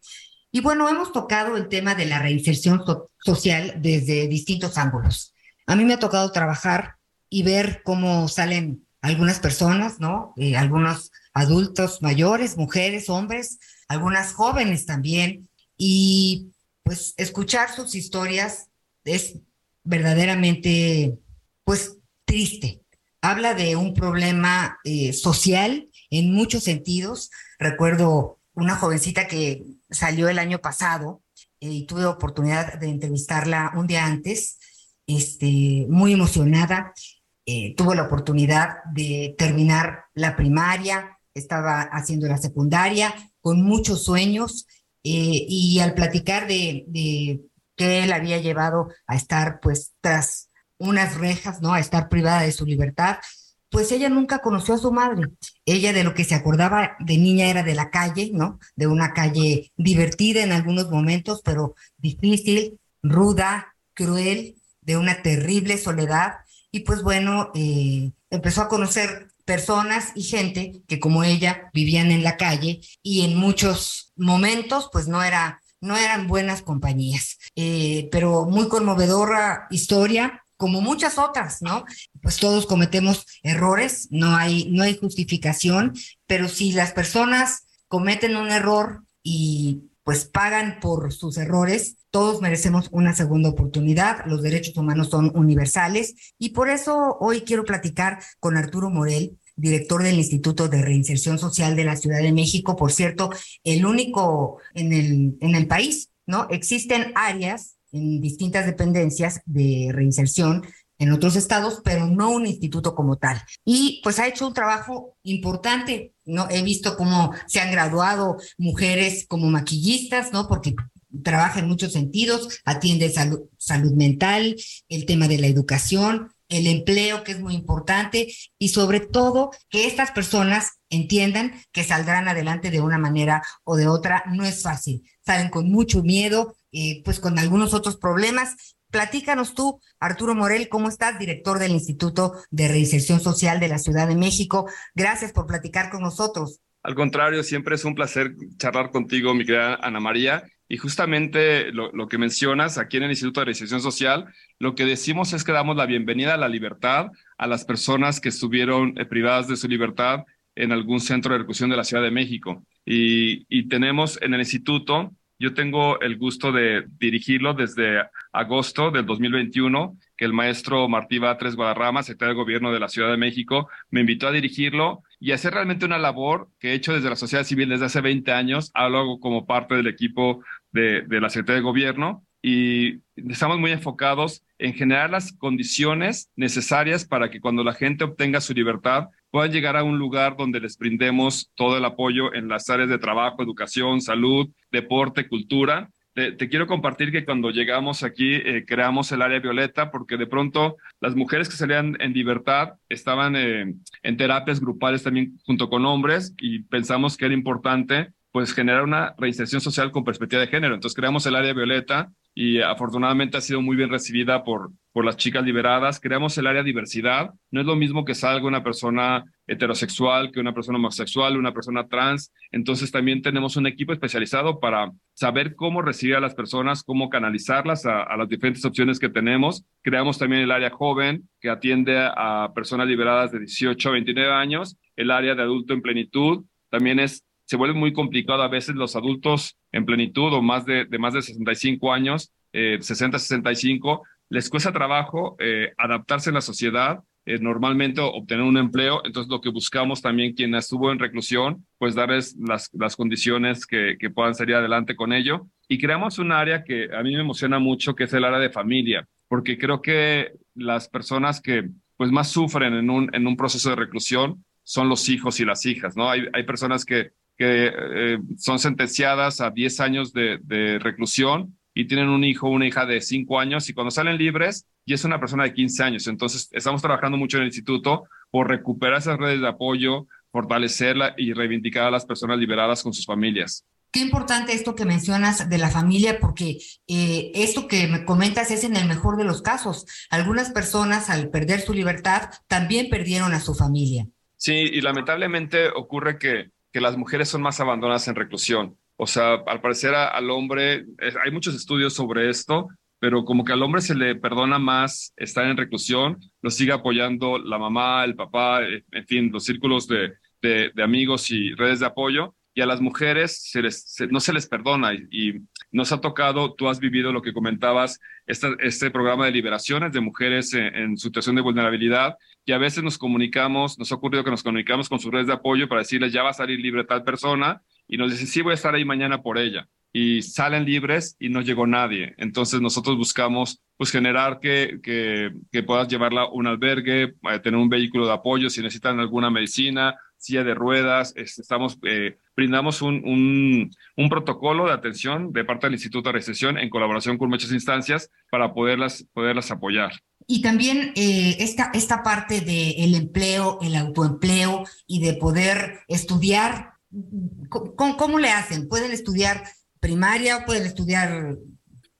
Y bueno, hemos tocado el tema de la reinserción social desde distintos ángulos. A mí me ha tocado trabajar y ver cómo salen algunas personas, ¿no? Eh, algunos adultos mayores, mujeres, hombres, algunas jóvenes también. Y pues escuchar sus historias es verdaderamente, pues, triste habla de un problema eh, social en muchos sentidos. Recuerdo una jovencita que salió el año pasado eh, y tuve oportunidad de entrevistarla un día antes, este, muy emocionada. Eh, tuvo la oportunidad de terminar la primaria, estaba haciendo la secundaria con muchos sueños y al platicar de, de que él había llevado a estar pues tras unas rejas, ¿no? A estar privada de su libertad, pues ella nunca conoció a su madre. Ella de lo que se acordaba de niña era de la calle, ¿no? De una calle divertida en algunos momentos, pero difícil, ruda, cruel, de una terrible soledad. Y pues bueno, eh, empezó a conocer personas y gente que como ella vivían en la calle y en muchos momentos pues no era no eran buenas compañías, eh, pero muy conmovedora historia, como muchas otras, ¿no? Pues todos cometemos errores, no hay, no hay justificación, pero si las personas cometen un error y pues pagan por sus errores, todos merecemos una segunda oportunidad, los derechos humanos son universales y por eso hoy quiero platicar con Arturo Morel, director del Instituto de Reinserción Social de la Ciudad de México, por cierto, el único en el, en el país, ¿no? Existen áreas en distintas dependencias de reinserción en otros estados, pero no un instituto como tal. Y pues ha hecho un trabajo importante, ¿no? He visto cómo se han graduado mujeres como maquillistas, ¿no? Porque trabaja en muchos sentidos, atiende salud, salud mental, el tema de la educación, el empleo, que es muy importante, y sobre todo que estas personas entiendan que saldrán adelante de una manera o de otra. No es fácil, salen con mucho miedo, eh, pues con algunos otros problemas. Platícanos tú, Arturo Morel, ¿cómo estás? Director del Instituto de Reinserción Social de la Ciudad de México. Gracias por platicar con nosotros. Al contrario, siempre es un placer charlar contigo, mi querida Ana María. Y justamente lo, lo, que mencionas aquí en el Instituto de Reinserción Social, lo que decimos es que damos la bienvenida a la libertad a las personas que estuvieron eh, privadas de su libertad en algún centro de reclusión de la Ciudad de México. Y, y tenemos en el instituto yo tengo el gusto de dirigirlo desde agosto del 2021, que el maestro Martí Batres Guadarrama, secretario de Gobierno de la Ciudad de México, me invitó a dirigirlo y hacer realmente una labor que he hecho desde la sociedad civil desde hace 20 años, hago como parte del equipo de, de la Secretaría de Gobierno y estamos muy enfocados en generar las condiciones necesarias para que cuando la gente obtenga su libertad puedan llegar a un lugar donde les brindemos todo el apoyo en las áreas de trabajo, educación, salud, deporte, cultura. Te, quiero compartir que cuando llegamos aquí eh, creamos el área violeta porque de pronto las mujeres que salían en libertad estaban eh, en terapias grupales también junto con hombres y pensamos que era importante pues generar una reinserción social con perspectiva de género. Entonces creamos el área violeta y afortunadamente ha sido muy bien recibida por, por las chicas liberadas. Creamos el área diversidad. No es lo mismo que salga una persona heterosexual que una persona homosexual, una persona trans. Entonces también tenemos un equipo especializado para saber cómo recibir a las personas, cómo canalizarlas a, las diferentes opciones que tenemos. Creamos también el área joven que atiende a personas liberadas de 18 a 29 años. El área de adulto en plenitud también es se vuelve muy complicado a veces los adultos en plenitud o más de, de más de 65 años, eh, 60, 65, les cuesta trabajo eh, adaptarse en la sociedad, eh, normalmente obtener un empleo. Entonces, lo que buscamos también quien estuvo en reclusión, pues darles las, las condiciones que, que puedan salir adelante con ello. Y creamos un área que a mí me emociona mucho, que es el área de familia, porque creo que las personas que pues más sufren en un, en un proceso de reclusión son los hijos y las hijas, ¿no? Hay, hay personas que que eh, son sentenciadas a 10 años de, de, reclusión y tienen un hijo una hija de 5 años y cuando salen libres y es una persona de 15 años. Entonces, estamos trabajando mucho en el instituto por recuperar esas redes de apoyo, fortalecerla y reivindicar a las personas liberadas con sus familias. Qué importante esto que mencionas de la familia, porque eh, esto que me comentas es en el mejor de los casos. Algunas personas al perder su libertad también perdieron a su familia. Sí, y lamentablemente ocurre que que las mujeres son más abandonadas en reclusión. O sea, al parecer a, al hombre, es, hay muchos estudios sobre esto, pero como que al hombre se le perdona más estar en reclusión, lo sigue apoyando la mamá, el papá, eh, en fin, los círculos de, de, de amigos y redes de apoyo, y a las mujeres se les, se, no se les perdona y, y, nos ha tocado, tú has vivido lo que comentabas, esta, este programa de liberaciones de mujeres en, en, situación de vulnerabilidad y a veces nos comunicamos, nos ha ocurrido que nos comunicamos con sus redes de apoyo para decirles ya va a salir libre tal persona y nos dicen sí voy a estar ahí mañana por ella y salen libres y no llegó nadie. Entonces nosotros buscamos pues generar que, que, que puedas llevarla a un albergue, a tener un vehículo de apoyo si necesitan alguna medicina, silla de ruedas, estamos, eh, brindamos un, un, protocolo de atención de parte del Instituto de Recesión en colaboración con muchas instancias para poderlas, poderlas apoyar. Y también eh, esta, esta parte del empleo, el autoempleo y de poder estudiar, ¿cómo, ¿cómo, le hacen? ¿Pueden estudiar primaria? ¿Pueden estudiar...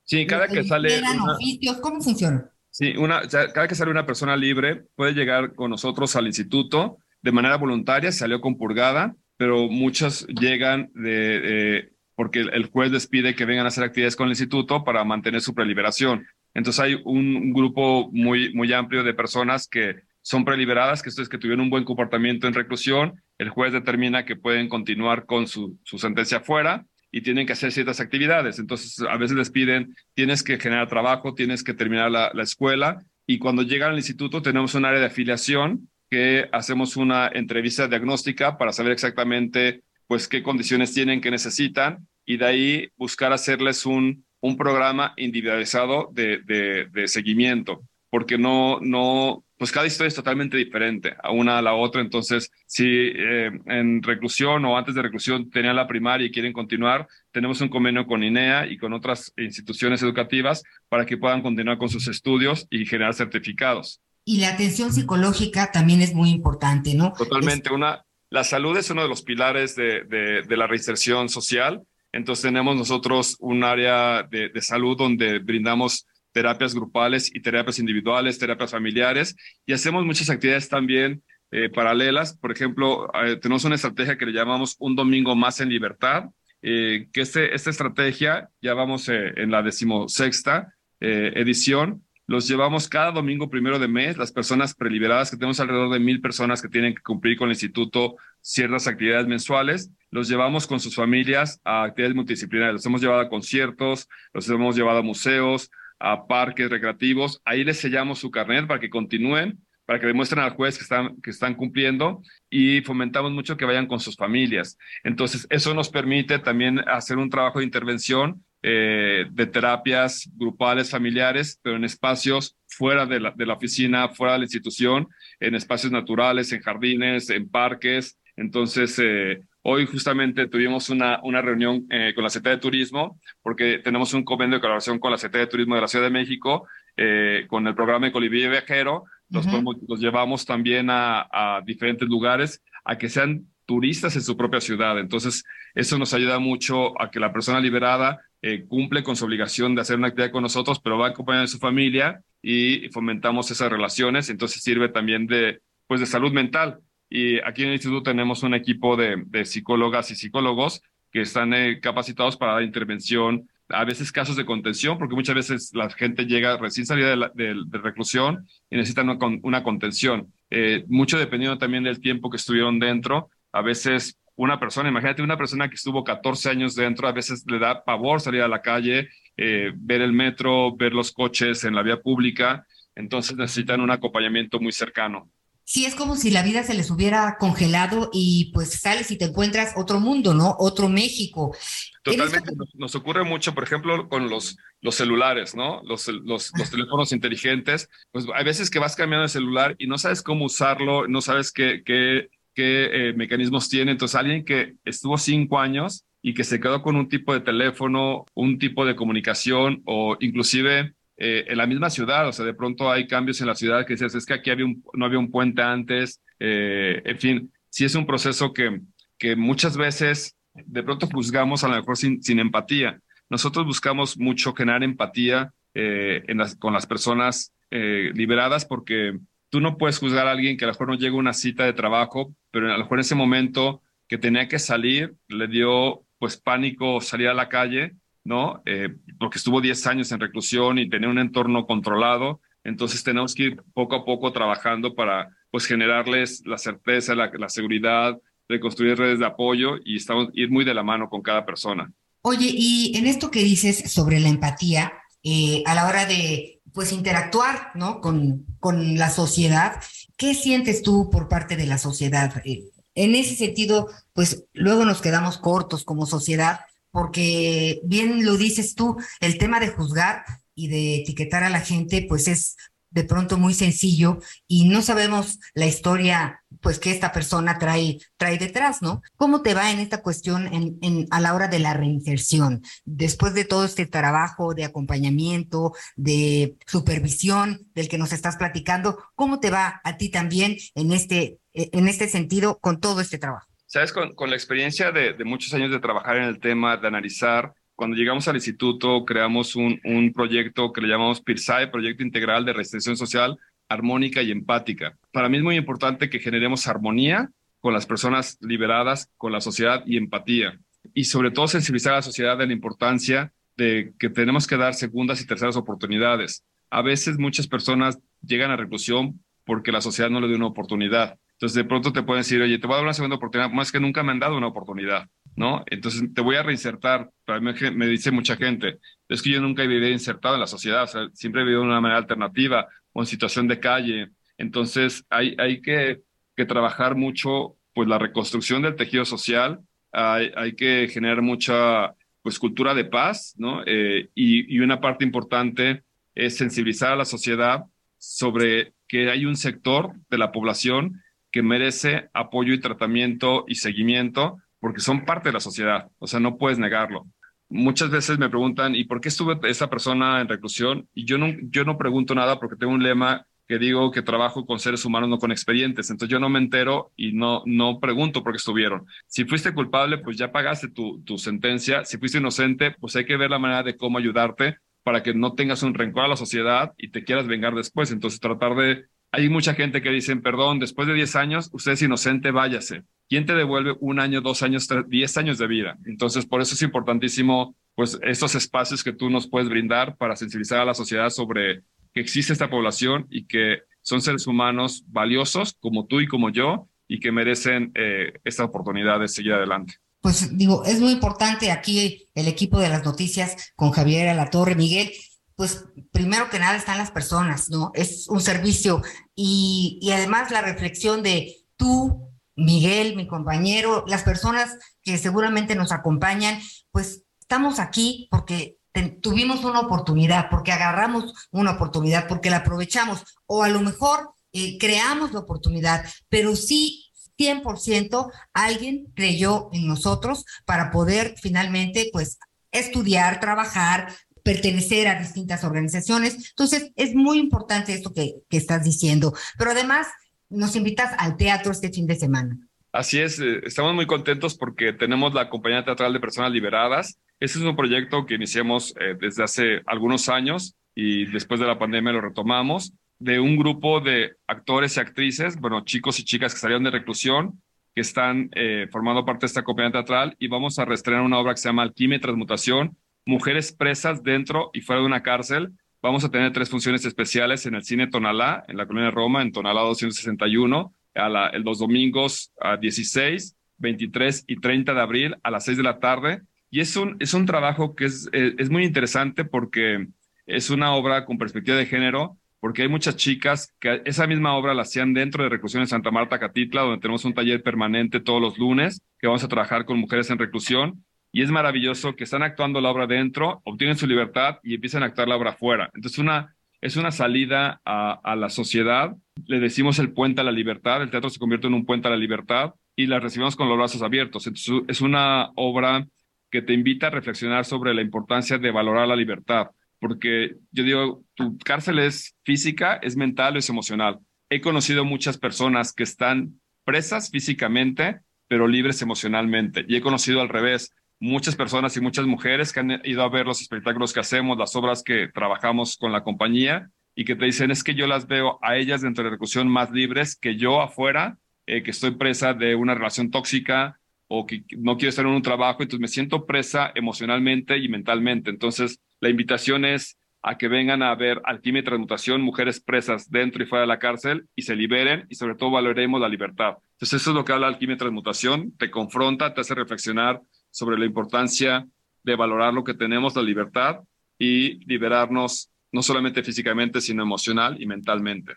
Sí, cada que sale... Una... Oficios? ¿Cómo funciona? Sí, una, cada que sale una persona libre puede llegar con nosotros al instituto de manera voluntaria, salió con purgada, pero muchas llegan de, eh, porque el juez les pide que vengan a hacer actividades con el instituto para mantener su preliberación. Entonces hay un, grupo muy, muy amplio de personas que son preliberadas, que esto es que tuvieron un buen comportamiento en reclusión, el juez determina que pueden continuar con su, su sentencia fuera y tienen que hacer ciertas actividades. Entonces, a veces les piden, tienes que generar trabajo, tienes que terminar la, la escuela. Y cuando llegan al instituto tenemos un área de afiliación que hacemos una entrevista diagnóstica para saber exactamente pues qué condiciones tienen, qué necesitan. Y de ahí buscar hacerles un, un programa individualizado de, de, de seguimiento, porque no, no, pues cada historia es totalmente diferente a una a la otra. Entonces, si eh, en reclusión o antes de reclusión tenían la primaria y quieren continuar, tenemos un convenio con INEA y con otras instituciones educativas para que puedan continuar con sus estudios y generar certificados. Y la atención psicológica también es muy importante, ¿no? Totalmente. Una, la salud es uno de los pilares de, de, de la reinserción social. Entonces tenemos nosotros un área de, de salud donde brindamos terapias grupales y terapias individuales, terapias familiares y hacemos muchas actividades también eh, paralelas. Por ejemplo, eh, tenemos una estrategia que le llamamos Un Domingo Más en Libertad, eh, que este, esta estrategia ya vamos eh, en la decimosexta eh, edición. Los llevamos cada domingo primero de mes, las personas preliberadas, que tenemos alrededor de mil personas que tienen que cumplir con el instituto ciertas actividades mensuales, los llevamos con sus familias a actividades multidisciplinarias. Los hemos llevado a conciertos, los hemos llevado a museos, a parques recreativos. Ahí les sellamos su carnet para que continúen, para que demuestren al juez que están, que están cumpliendo y fomentamos mucho que vayan con sus familias. Entonces, eso nos permite también hacer un trabajo de intervención eh, de terapias grupales, familiares, pero en espacios fuera de la, de la oficina, fuera de la institución, en espacios naturales, en jardines, en parques. Entonces, eh, Hoy justamente tuvimos una, una reunión eh, con la Secretaría de Turismo, porque tenemos un convenio de colaboración con la Secretaría de Turismo de la Ciudad de México, eh, con el programa de Colibrí Viajero. Los, uh -huh. los llevamos también a, a, diferentes lugares a que sean turistas en su propia ciudad. Entonces, eso nos ayuda mucho a que la persona liberada eh, cumple con su obligación de hacer una actividad con nosotros, pero va acompañada de su familia y fomentamos esas relaciones. Entonces, sirve también de, pues, de salud mental y aquí en el instituto tenemos un equipo de, psicólogas y psicólogos que están eh, capacitados para dar intervención, a veces casos de contención, porque muchas veces la gente llega recién salida la, de reclusión y necesitan una, una contención. Eh, mucho dependiendo también del tiempo que estuvieron dentro. A veces una persona, imagínate una persona que estuvo 14 años dentro, a veces le da pavor salir a la calle, eh, ver el metro, ver los coches en la vía pública, entonces necesitan un acompañamiento muy cercano. Sí, es como si la vida se les hubiera congelado y pues sales y te encuentras otro mundo, ¿no? Otro México. Totalmente, nos, nos, ocurre mucho, por ejemplo, con los, los celulares, ¿no? Los, los, los teléfonos inteligentes. Pues hay veces que vas cambiando de celular y no sabes cómo usarlo, no sabes qué, qué, qué eh, mecanismos tiene. Entonces, alguien que estuvo cinco años y que se quedó con un tipo de teléfono, un tipo de comunicación o inclusive eh, en la misma ciudad, o sea, de pronto hay cambios en la ciudad que dices, es que aquí había un, no había un puente antes, eh, en fin, sí es un proceso que, que muchas veces de pronto juzgamos a lo mejor sin, sin empatía. Nosotros buscamos mucho generar empatía eh, con las personas liberadas porque tú no puedes juzgar a alguien que a lo mejor no llega a una cita de trabajo, pero a lo mejor en ese momento que tenía que salir, le dio pues pánico salir a la calle ¿no? Eh, porque estuvo 10 años en reclusión y tenía un entorno controlado. Entonces tenemos que ir poco a poco trabajando para pues generarles la certeza, la, la seguridad, reconstruir redes de apoyo y estamos ir muy de la mano con cada persona. Oye, y en esto que dices sobre la empatía, eh, a la hora de pues interactuar, ¿no? Con, con la sociedad, ¿qué sientes tú por parte de la sociedad? Eh, en ese sentido, pues luego nos quedamos cortos como sociedad porque bien lo dices tú, el tema de juzgar y de etiquetar a la gente, pues es de pronto muy sencillo y no sabemos la historia pues que esta persona trae, trae detrás, ¿no? ¿Cómo te va en esta cuestión en, a la hora de la reinserción? Después de todo este trabajo de acompañamiento, de supervisión del que nos estás platicando, ¿cómo te va a ti también en este, en este sentido con todo este trabajo? Sabes, con, la experiencia de, muchos años de trabajar en el tema, de analizar, cuando llegamos al instituto creamos un, proyecto que le llamamos PIRSAE, Proyecto Integral de Reinserción Social Armónica y Empática. Para mí es muy importante que generemos armonía con las personas liberadas, con la sociedad y empatía. Y sobre todo sensibilizar a la sociedad de la importancia de que tenemos que dar segundas y terceras oportunidades. A veces muchas personas llegan a reclusión porque la sociedad no le dio una oportunidad. Entonces de pronto te pueden decir, oye, te voy a dar una segunda oportunidad, más que nunca me han dado una oportunidad, ¿no? Entonces te voy a reinsertar. Me dice mucha gente, es que yo nunca he vivido insertado en la sociedad, o sea, siempre he vivido de una manera alternativa o en situación de calle. Entonces hay, hay que, que trabajar mucho pues la reconstrucción del tejido social, hay, que generar mucha pues cultura de paz, ¿no? Eh, y, una parte importante es sensibilizar a la sociedad sobre que hay un sector de la población que merece apoyo y tratamiento y seguimiento porque son parte de la sociedad, o sea, no puedes negarlo. Muchas veces me preguntan, ¿y por qué estuve esa persona en reclusión? Y yo no, yo no pregunto nada porque tengo un lema que digo que trabajo con seres humanos, no con expedientes. Entonces yo no me entero y no, no pregunto por qué estuvieron. Si fuiste culpable, pues ya pagaste tu, tu sentencia. Si fuiste inocente, pues hay que ver la manera de cómo ayudarte para que no tengas un rencor a la sociedad y te quieras vengar después. Entonces tratar de... Hay mucha gente que dicen, perdón, después de 10 años, usted es inocente, váyase. ¿Quién te devuelve un año, dos años, tres, 10 años de vida? Entonces, por eso es importantísimo, pues, estos espacios que tú nos puedes brindar para sensibilizar a la sociedad sobre que existe esta población y que son seres humanos valiosos como tú y como yo y que merecen eh, esta oportunidad de seguir adelante. Pues digo, es muy importante aquí el equipo de las noticias con Javier Alatorre, Miguel, pues primero que nada están las personas, ¿no? Es un servicio y, y además la reflexión de tú, Miguel, mi compañero, las personas que seguramente nos acompañan, pues estamos aquí porque tuvimos una oportunidad, porque agarramos una oportunidad, porque la aprovechamos, o a lo mejor eh, creamos la oportunidad, pero sí 100% alguien creyó en nosotros para poder finalmente, pues, estudiar, trabajar, pertenecer a distintas organizaciones. Entonces, es muy importante esto que, que estás diciendo, pero además nos invitas al teatro este fin de semana. Así es, eh, estamos muy contentos porque tenemos la compañía teatral de personas liberadas este es un proyecto que iniciamos eh, desde hace algunos años y después de la pandemia lo retomamos, de un grupo de actores y actrices, bueno, chicos y chicas que salieron de reclusión, que están eh, formando parte de esta compañía teatral y vamos a reestrenar una obra que se llama Alquimia y Transmutación, Mujeres presas dentro y fuera de una cárcel. Vamos a tener tres funciones especiales en el Cine Tonalá, en la Colonia Roma, en Tonalá 261, a los domingos a 16, 23 y 30 de abril a las 6 de la tarde y es un, es un trabajo que es, eh, es muy interesante porque es una obra con perspectiva de género, porque hay muchas chicas que esa misma obra la hacían dentro de Reclusión en Santa Marta, Catitla, donde tenemos un taller permanente todos los lunes, que vamos a trabajar con mujeres en reclusión. Y es maravilloso que están actuando la obra dentro, obtienen su libertad y empiezan a actuar la obra fuera. Entonces, una, es una salida a, la sociedad. Le decimos el puente a la libertad. El teatro se convierte en un puente a la libertad y la recibimos con los brazos abiertos. Entonces, es una obra que te invita a reflexionar sobre la importancia de valorar la libertad, porque yo digo, tu cárcel es física, es mental es emocional. He conocido muchas personas que están presas físicamente, pero libres emocionalmente, y he conocido al revés, muchas personas y muchas mujeres que han ido a ver los espectáculos que hacemos, las obras que trabajamos con la compañía, y que te dicen, es que yo las veo a ellas dentro de la reclusión más libres que yo afuera, eh, que estoy presa de una relación tóxica, o que no quiero estar en un trabajo, entonces me siento presa emocionalmente y mentalmente. Entonces, la invitación es a que vengan a ver Alquimia y Transmutación, mujeres presas dentro y fuera de la cárcel y se liberen y sobre todo valoremos la libertad. Entonces, eso es lo que habla Alquimia y Transmutación, te confronta, te hace reflexionar sobre la importancia de valorar lo que tenemos, la libertad y liberarnos no solamente físicamente, sino emocional y mentalmente.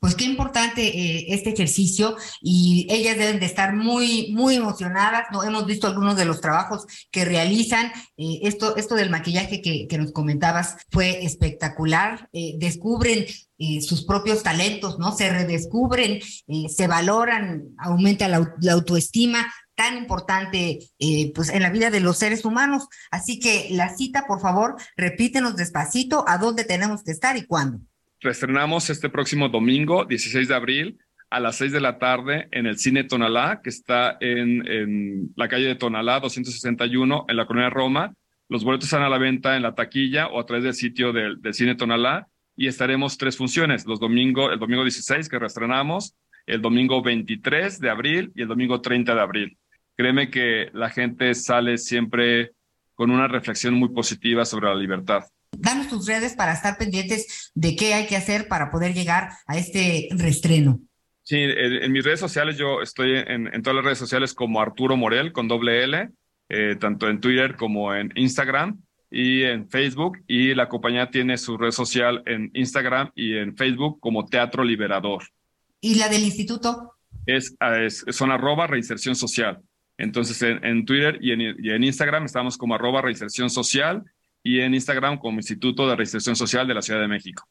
Pues qué importante eh, este ejercicio y ellas deben de estar muy, muy emocionadas. ¿no? Hemos visto algunos de los trabajos que realizan. Eh, esto, esto del maquillaje que, que, nos comentabas fue espectacular. Eh, descubren sus propios talentos, ¿no? Se redescubren, se valoran, aumenta la, la autoestima tan importante pues en la vida de los seres humanos. Así que la cita, por favor, repítenos despacito a dónde tenemos que estar y cuándo. Reestrenamos este próximo domingo, 16 de abril, a las 6 de la tarde en el Cine Tonalá, que está en, la calle de Tonalá, 261, en la colonia Roma. Los boletos están a la venta en la taquilla o a través del sitio del, del Cine Tonalá y estaremos tres funciones, los domingo, el domingo 16 que reestrenamos, el domingo 23 de abril y el domingo 30 de abril. Créeme que la gente sale siempre con una reflexión muy positiva sobre la libertad. Danos tus redes para estar pendientes de qué hay que hacer para poder llegar a este restreno. Sí, en, mis redes sociales yo estoy en, en, todas las redes sociales como Arturo Morel con doble L, eh, tanto en Twitter como en Instagram y en Facebook. Y la compañía tiene su red social en Instagram y en Facebook como Teatro Liberador. ¿Y la del instituto? Es, es son arroba reinserción social. Entonces en, Twitter y en, y en, Instagram estamos como arroba reinserción social y en Instagram como Instituto de Reinserción Social de la Ciudad de México.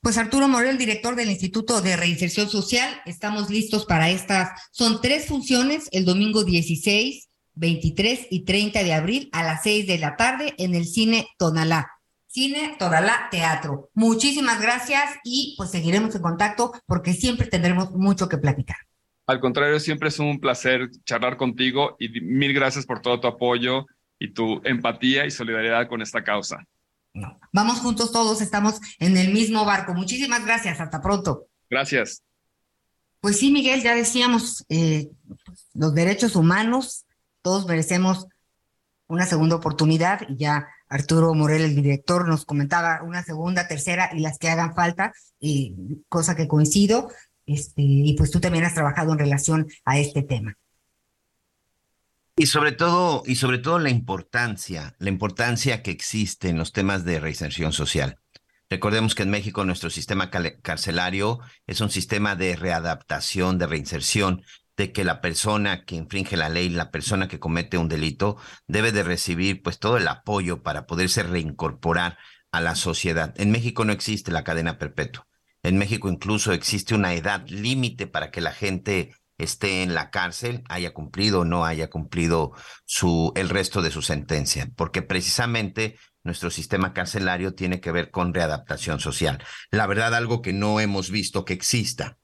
Pues Arturo Morel, director del Instituto de Reinserción Social, estamos listos para estas. Son tres funciones, el domingo 16, 23 y 30 de abril a las 6 de la tarde en el Cine Tonalá. Cine Tonalá Teatro. Muchísimas gracias y pues seguiremos en contacto porque siempre tendremos mucho que platicar. Al contrario, siempre es un placer charlar contigo y mil gracias por todo tu apoyo y tu empatía y solidaridad con esta causa. Vamos juntos todos, estamos en el mismo barco. Muchísimas gracias, hasta pronto. Gracias. Pues sí, Miguel, ya decíamos, eh, los derechos humanos, todos merecemos una segunda oportunidad y ya Arturo Morel, el director, nos comentaba una segunda, tercera y las que hagan falta, eh, cosa que coincido, este, y pues tú también has trabajado en relación a este tema. Y sobre todo, y sobre todo la importancia, la importancia que existe en los temas de reinserción social. Recordemos que en México nuestro sistema carcelario es un sistema de readaptación, de reinserción, de que la persona que infringe la ley, la persona que comete un delito, debe de recibir pues todo el apoyo para poderse reincorporar a la sociedad. En México no existe la cadena perpetua. En México incluso existe una edad límite para que la gente esté en la cárcel, haya cumplido o no haya cumplido su, el resto de su sentencia, porque precisamente nuestro sistema carcelario tiene que ver con readaptación social. La verdad, algo que no hemos visto que exista.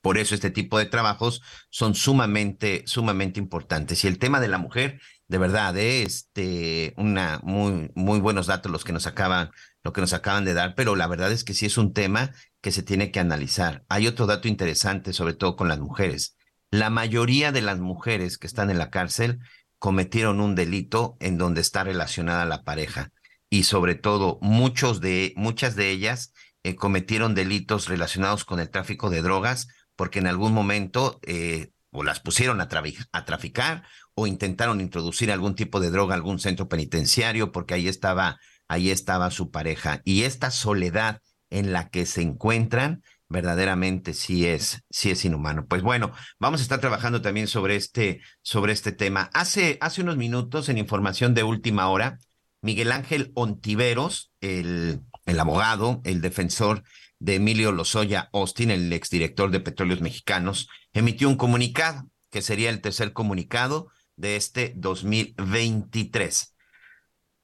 Por eso este tipo de trabajos son sumamente, sumamente importantes. Y el tema de la mujer, de verdad, ¿eh? este, una muy, muy buenos datos los que nos acaban, lo que nos acaban de dar, pero la verdad es que sí es un tema que se tiene que analizar. Hay otro dato interesante, sobre todo con las mujeres. La mayoría de las mujeres que están en la cárcel cometieron un delito en donde está relacionada la pareja y sobre todo muchas de ellas eh, cometieron delitos relacionados con el tráfico de drogas porque en algún momento eh, o las pusieron a, a traficar o intentaron introducir algún tipo de droga a algún centro penitenciario porque ahí estaba ahí estaba su pareja y esta soledad en la que se encuentran, verdaderamente sí es, sí es inhumano. Pues bueno, vamos a estar trabajando también sobre este, sobre este tema. Hace, hace unos minutos, en información de última hora, Miguel Ángel Ontiveros, el, el abogado, el defensor de Emilio Lozoya Austin, el exdirector de Petróleos Mexicanos, emitió un comunicado, que sería el tercer comunicado de este 2023.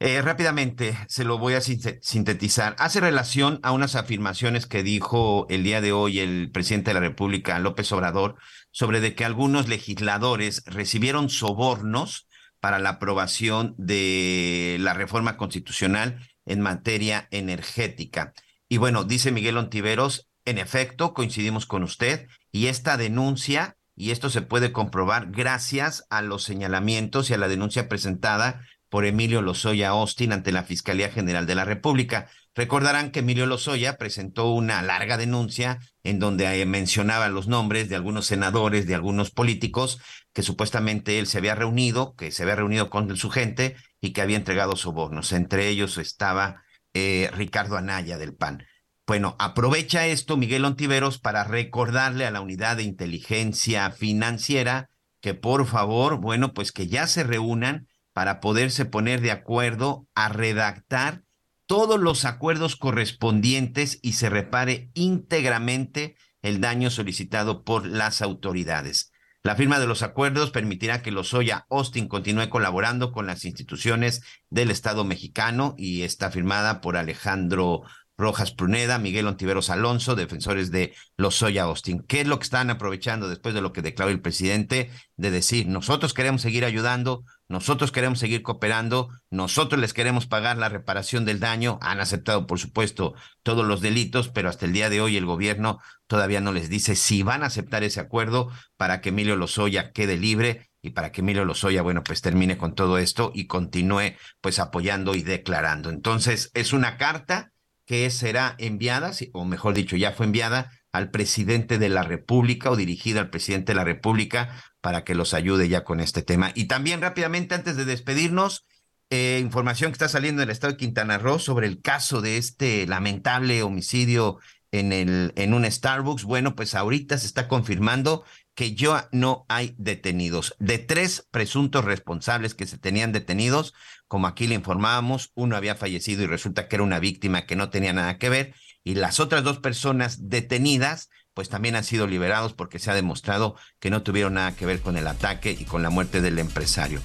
Eh, rápidamente, se lo voy a sintetizar. Hace relación a unas afirmaciones que dijo el día de hoy el presidente de la República, López Obrador, sobre de que algunos legisladores recibieron sobornos para la aprobación de la reforma constitucional en materia energética. Y bueno, dice Miguel Ontiveros, en efecto, coincidimos con usted y esta denuncia, y esto se puede comprobar gracias a los señalamientos y a la denuncia presentada por Emilio Lozoya Austin ante la Fiscalía General de la República. Recordarán que Emilio Lozoya presentó una larga denuncia en donde eh, mencionaba los nombres de algunos senadores, de algunos políticos, que supuestamente él se había reunido, que se había reunido con su gente y que había entregado sobornos. Entre ellos estaba eh, Ricardo Anaya del PAN. Bueno, aprovecha esto Miguel Ontiveros para recordarle a la unidad de inteligencia financiera que por favor, bueno, pues que ya se reúnan para poderse poner de acuerdo a redactar todos los acuerdos correspondientes y se repare íntegramente el daño solicitado por las autoridades. La firma de los acuerdos permitirá que Lozoya Austin continúe colaborando con las instituciones del Estado mexicano y está firmada por Alejandro Rojas Pruneda, Miguel Ontiveros Alonso, defensores de Lozoya Austin. ¿Qué es lo que están aprovechando después de lo que declaró el presidente de decir, nosotros queremos seguir ayudando, nosotros queremos seguir cooperando, nosotros les queremos pagar la reparación del daño. Han aceptado, por supuesto, todos los delitos, pero hasta el día de hoy el gobierno todavía no les dice si van a aceptar ese acuerdo para que Emilio Lozoya quede libre y para que Emilio Lozoya, bueno, pues termine con todo esto y continúe pues apoyando y declarando. Entonces, es una carta que será enviada, o mejor dicho, ya fue enviada al presidente de la República o dirigida al presidente de la República para que los ayude ya con este tema. Y también rápidamente, antes de despedirnos, eh, información que está saliendo del estado de Quintana Roo sobre el caso de este lamentable homicidio en, el, en un Starbucks. Bueno, pues ahorita se está confirmando que ya no hay detenidos. De tres presuntos responsables que se tenían detenidos, como aquí le informábamos, uno había fallecido y resulta que era una víctima que no tenía nada que ver, y las otras dos personas detenidas, pues también han sido liberados porque se ha demostrado que no tuvieron nada que ver con el ataque y con la muerte del empresario.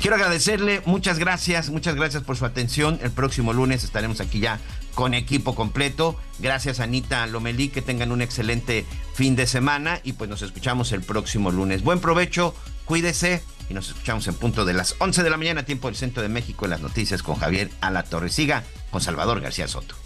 Quiero agradecerle, muchas gracias, muchas gracias por su atención. El próximo lunes estaremos aquí ya con equipo completo. Gracias Anita Lomelí, que tengan un excelente fin de semana y pues nos escuchamos el próximo lunes. Buen provecho, cuídese y nos escuchamos en punto de las 11 de la mañana, tiempo del centro de México, en las noticias con Javier Alatorre. Siga con Salvador García Soto.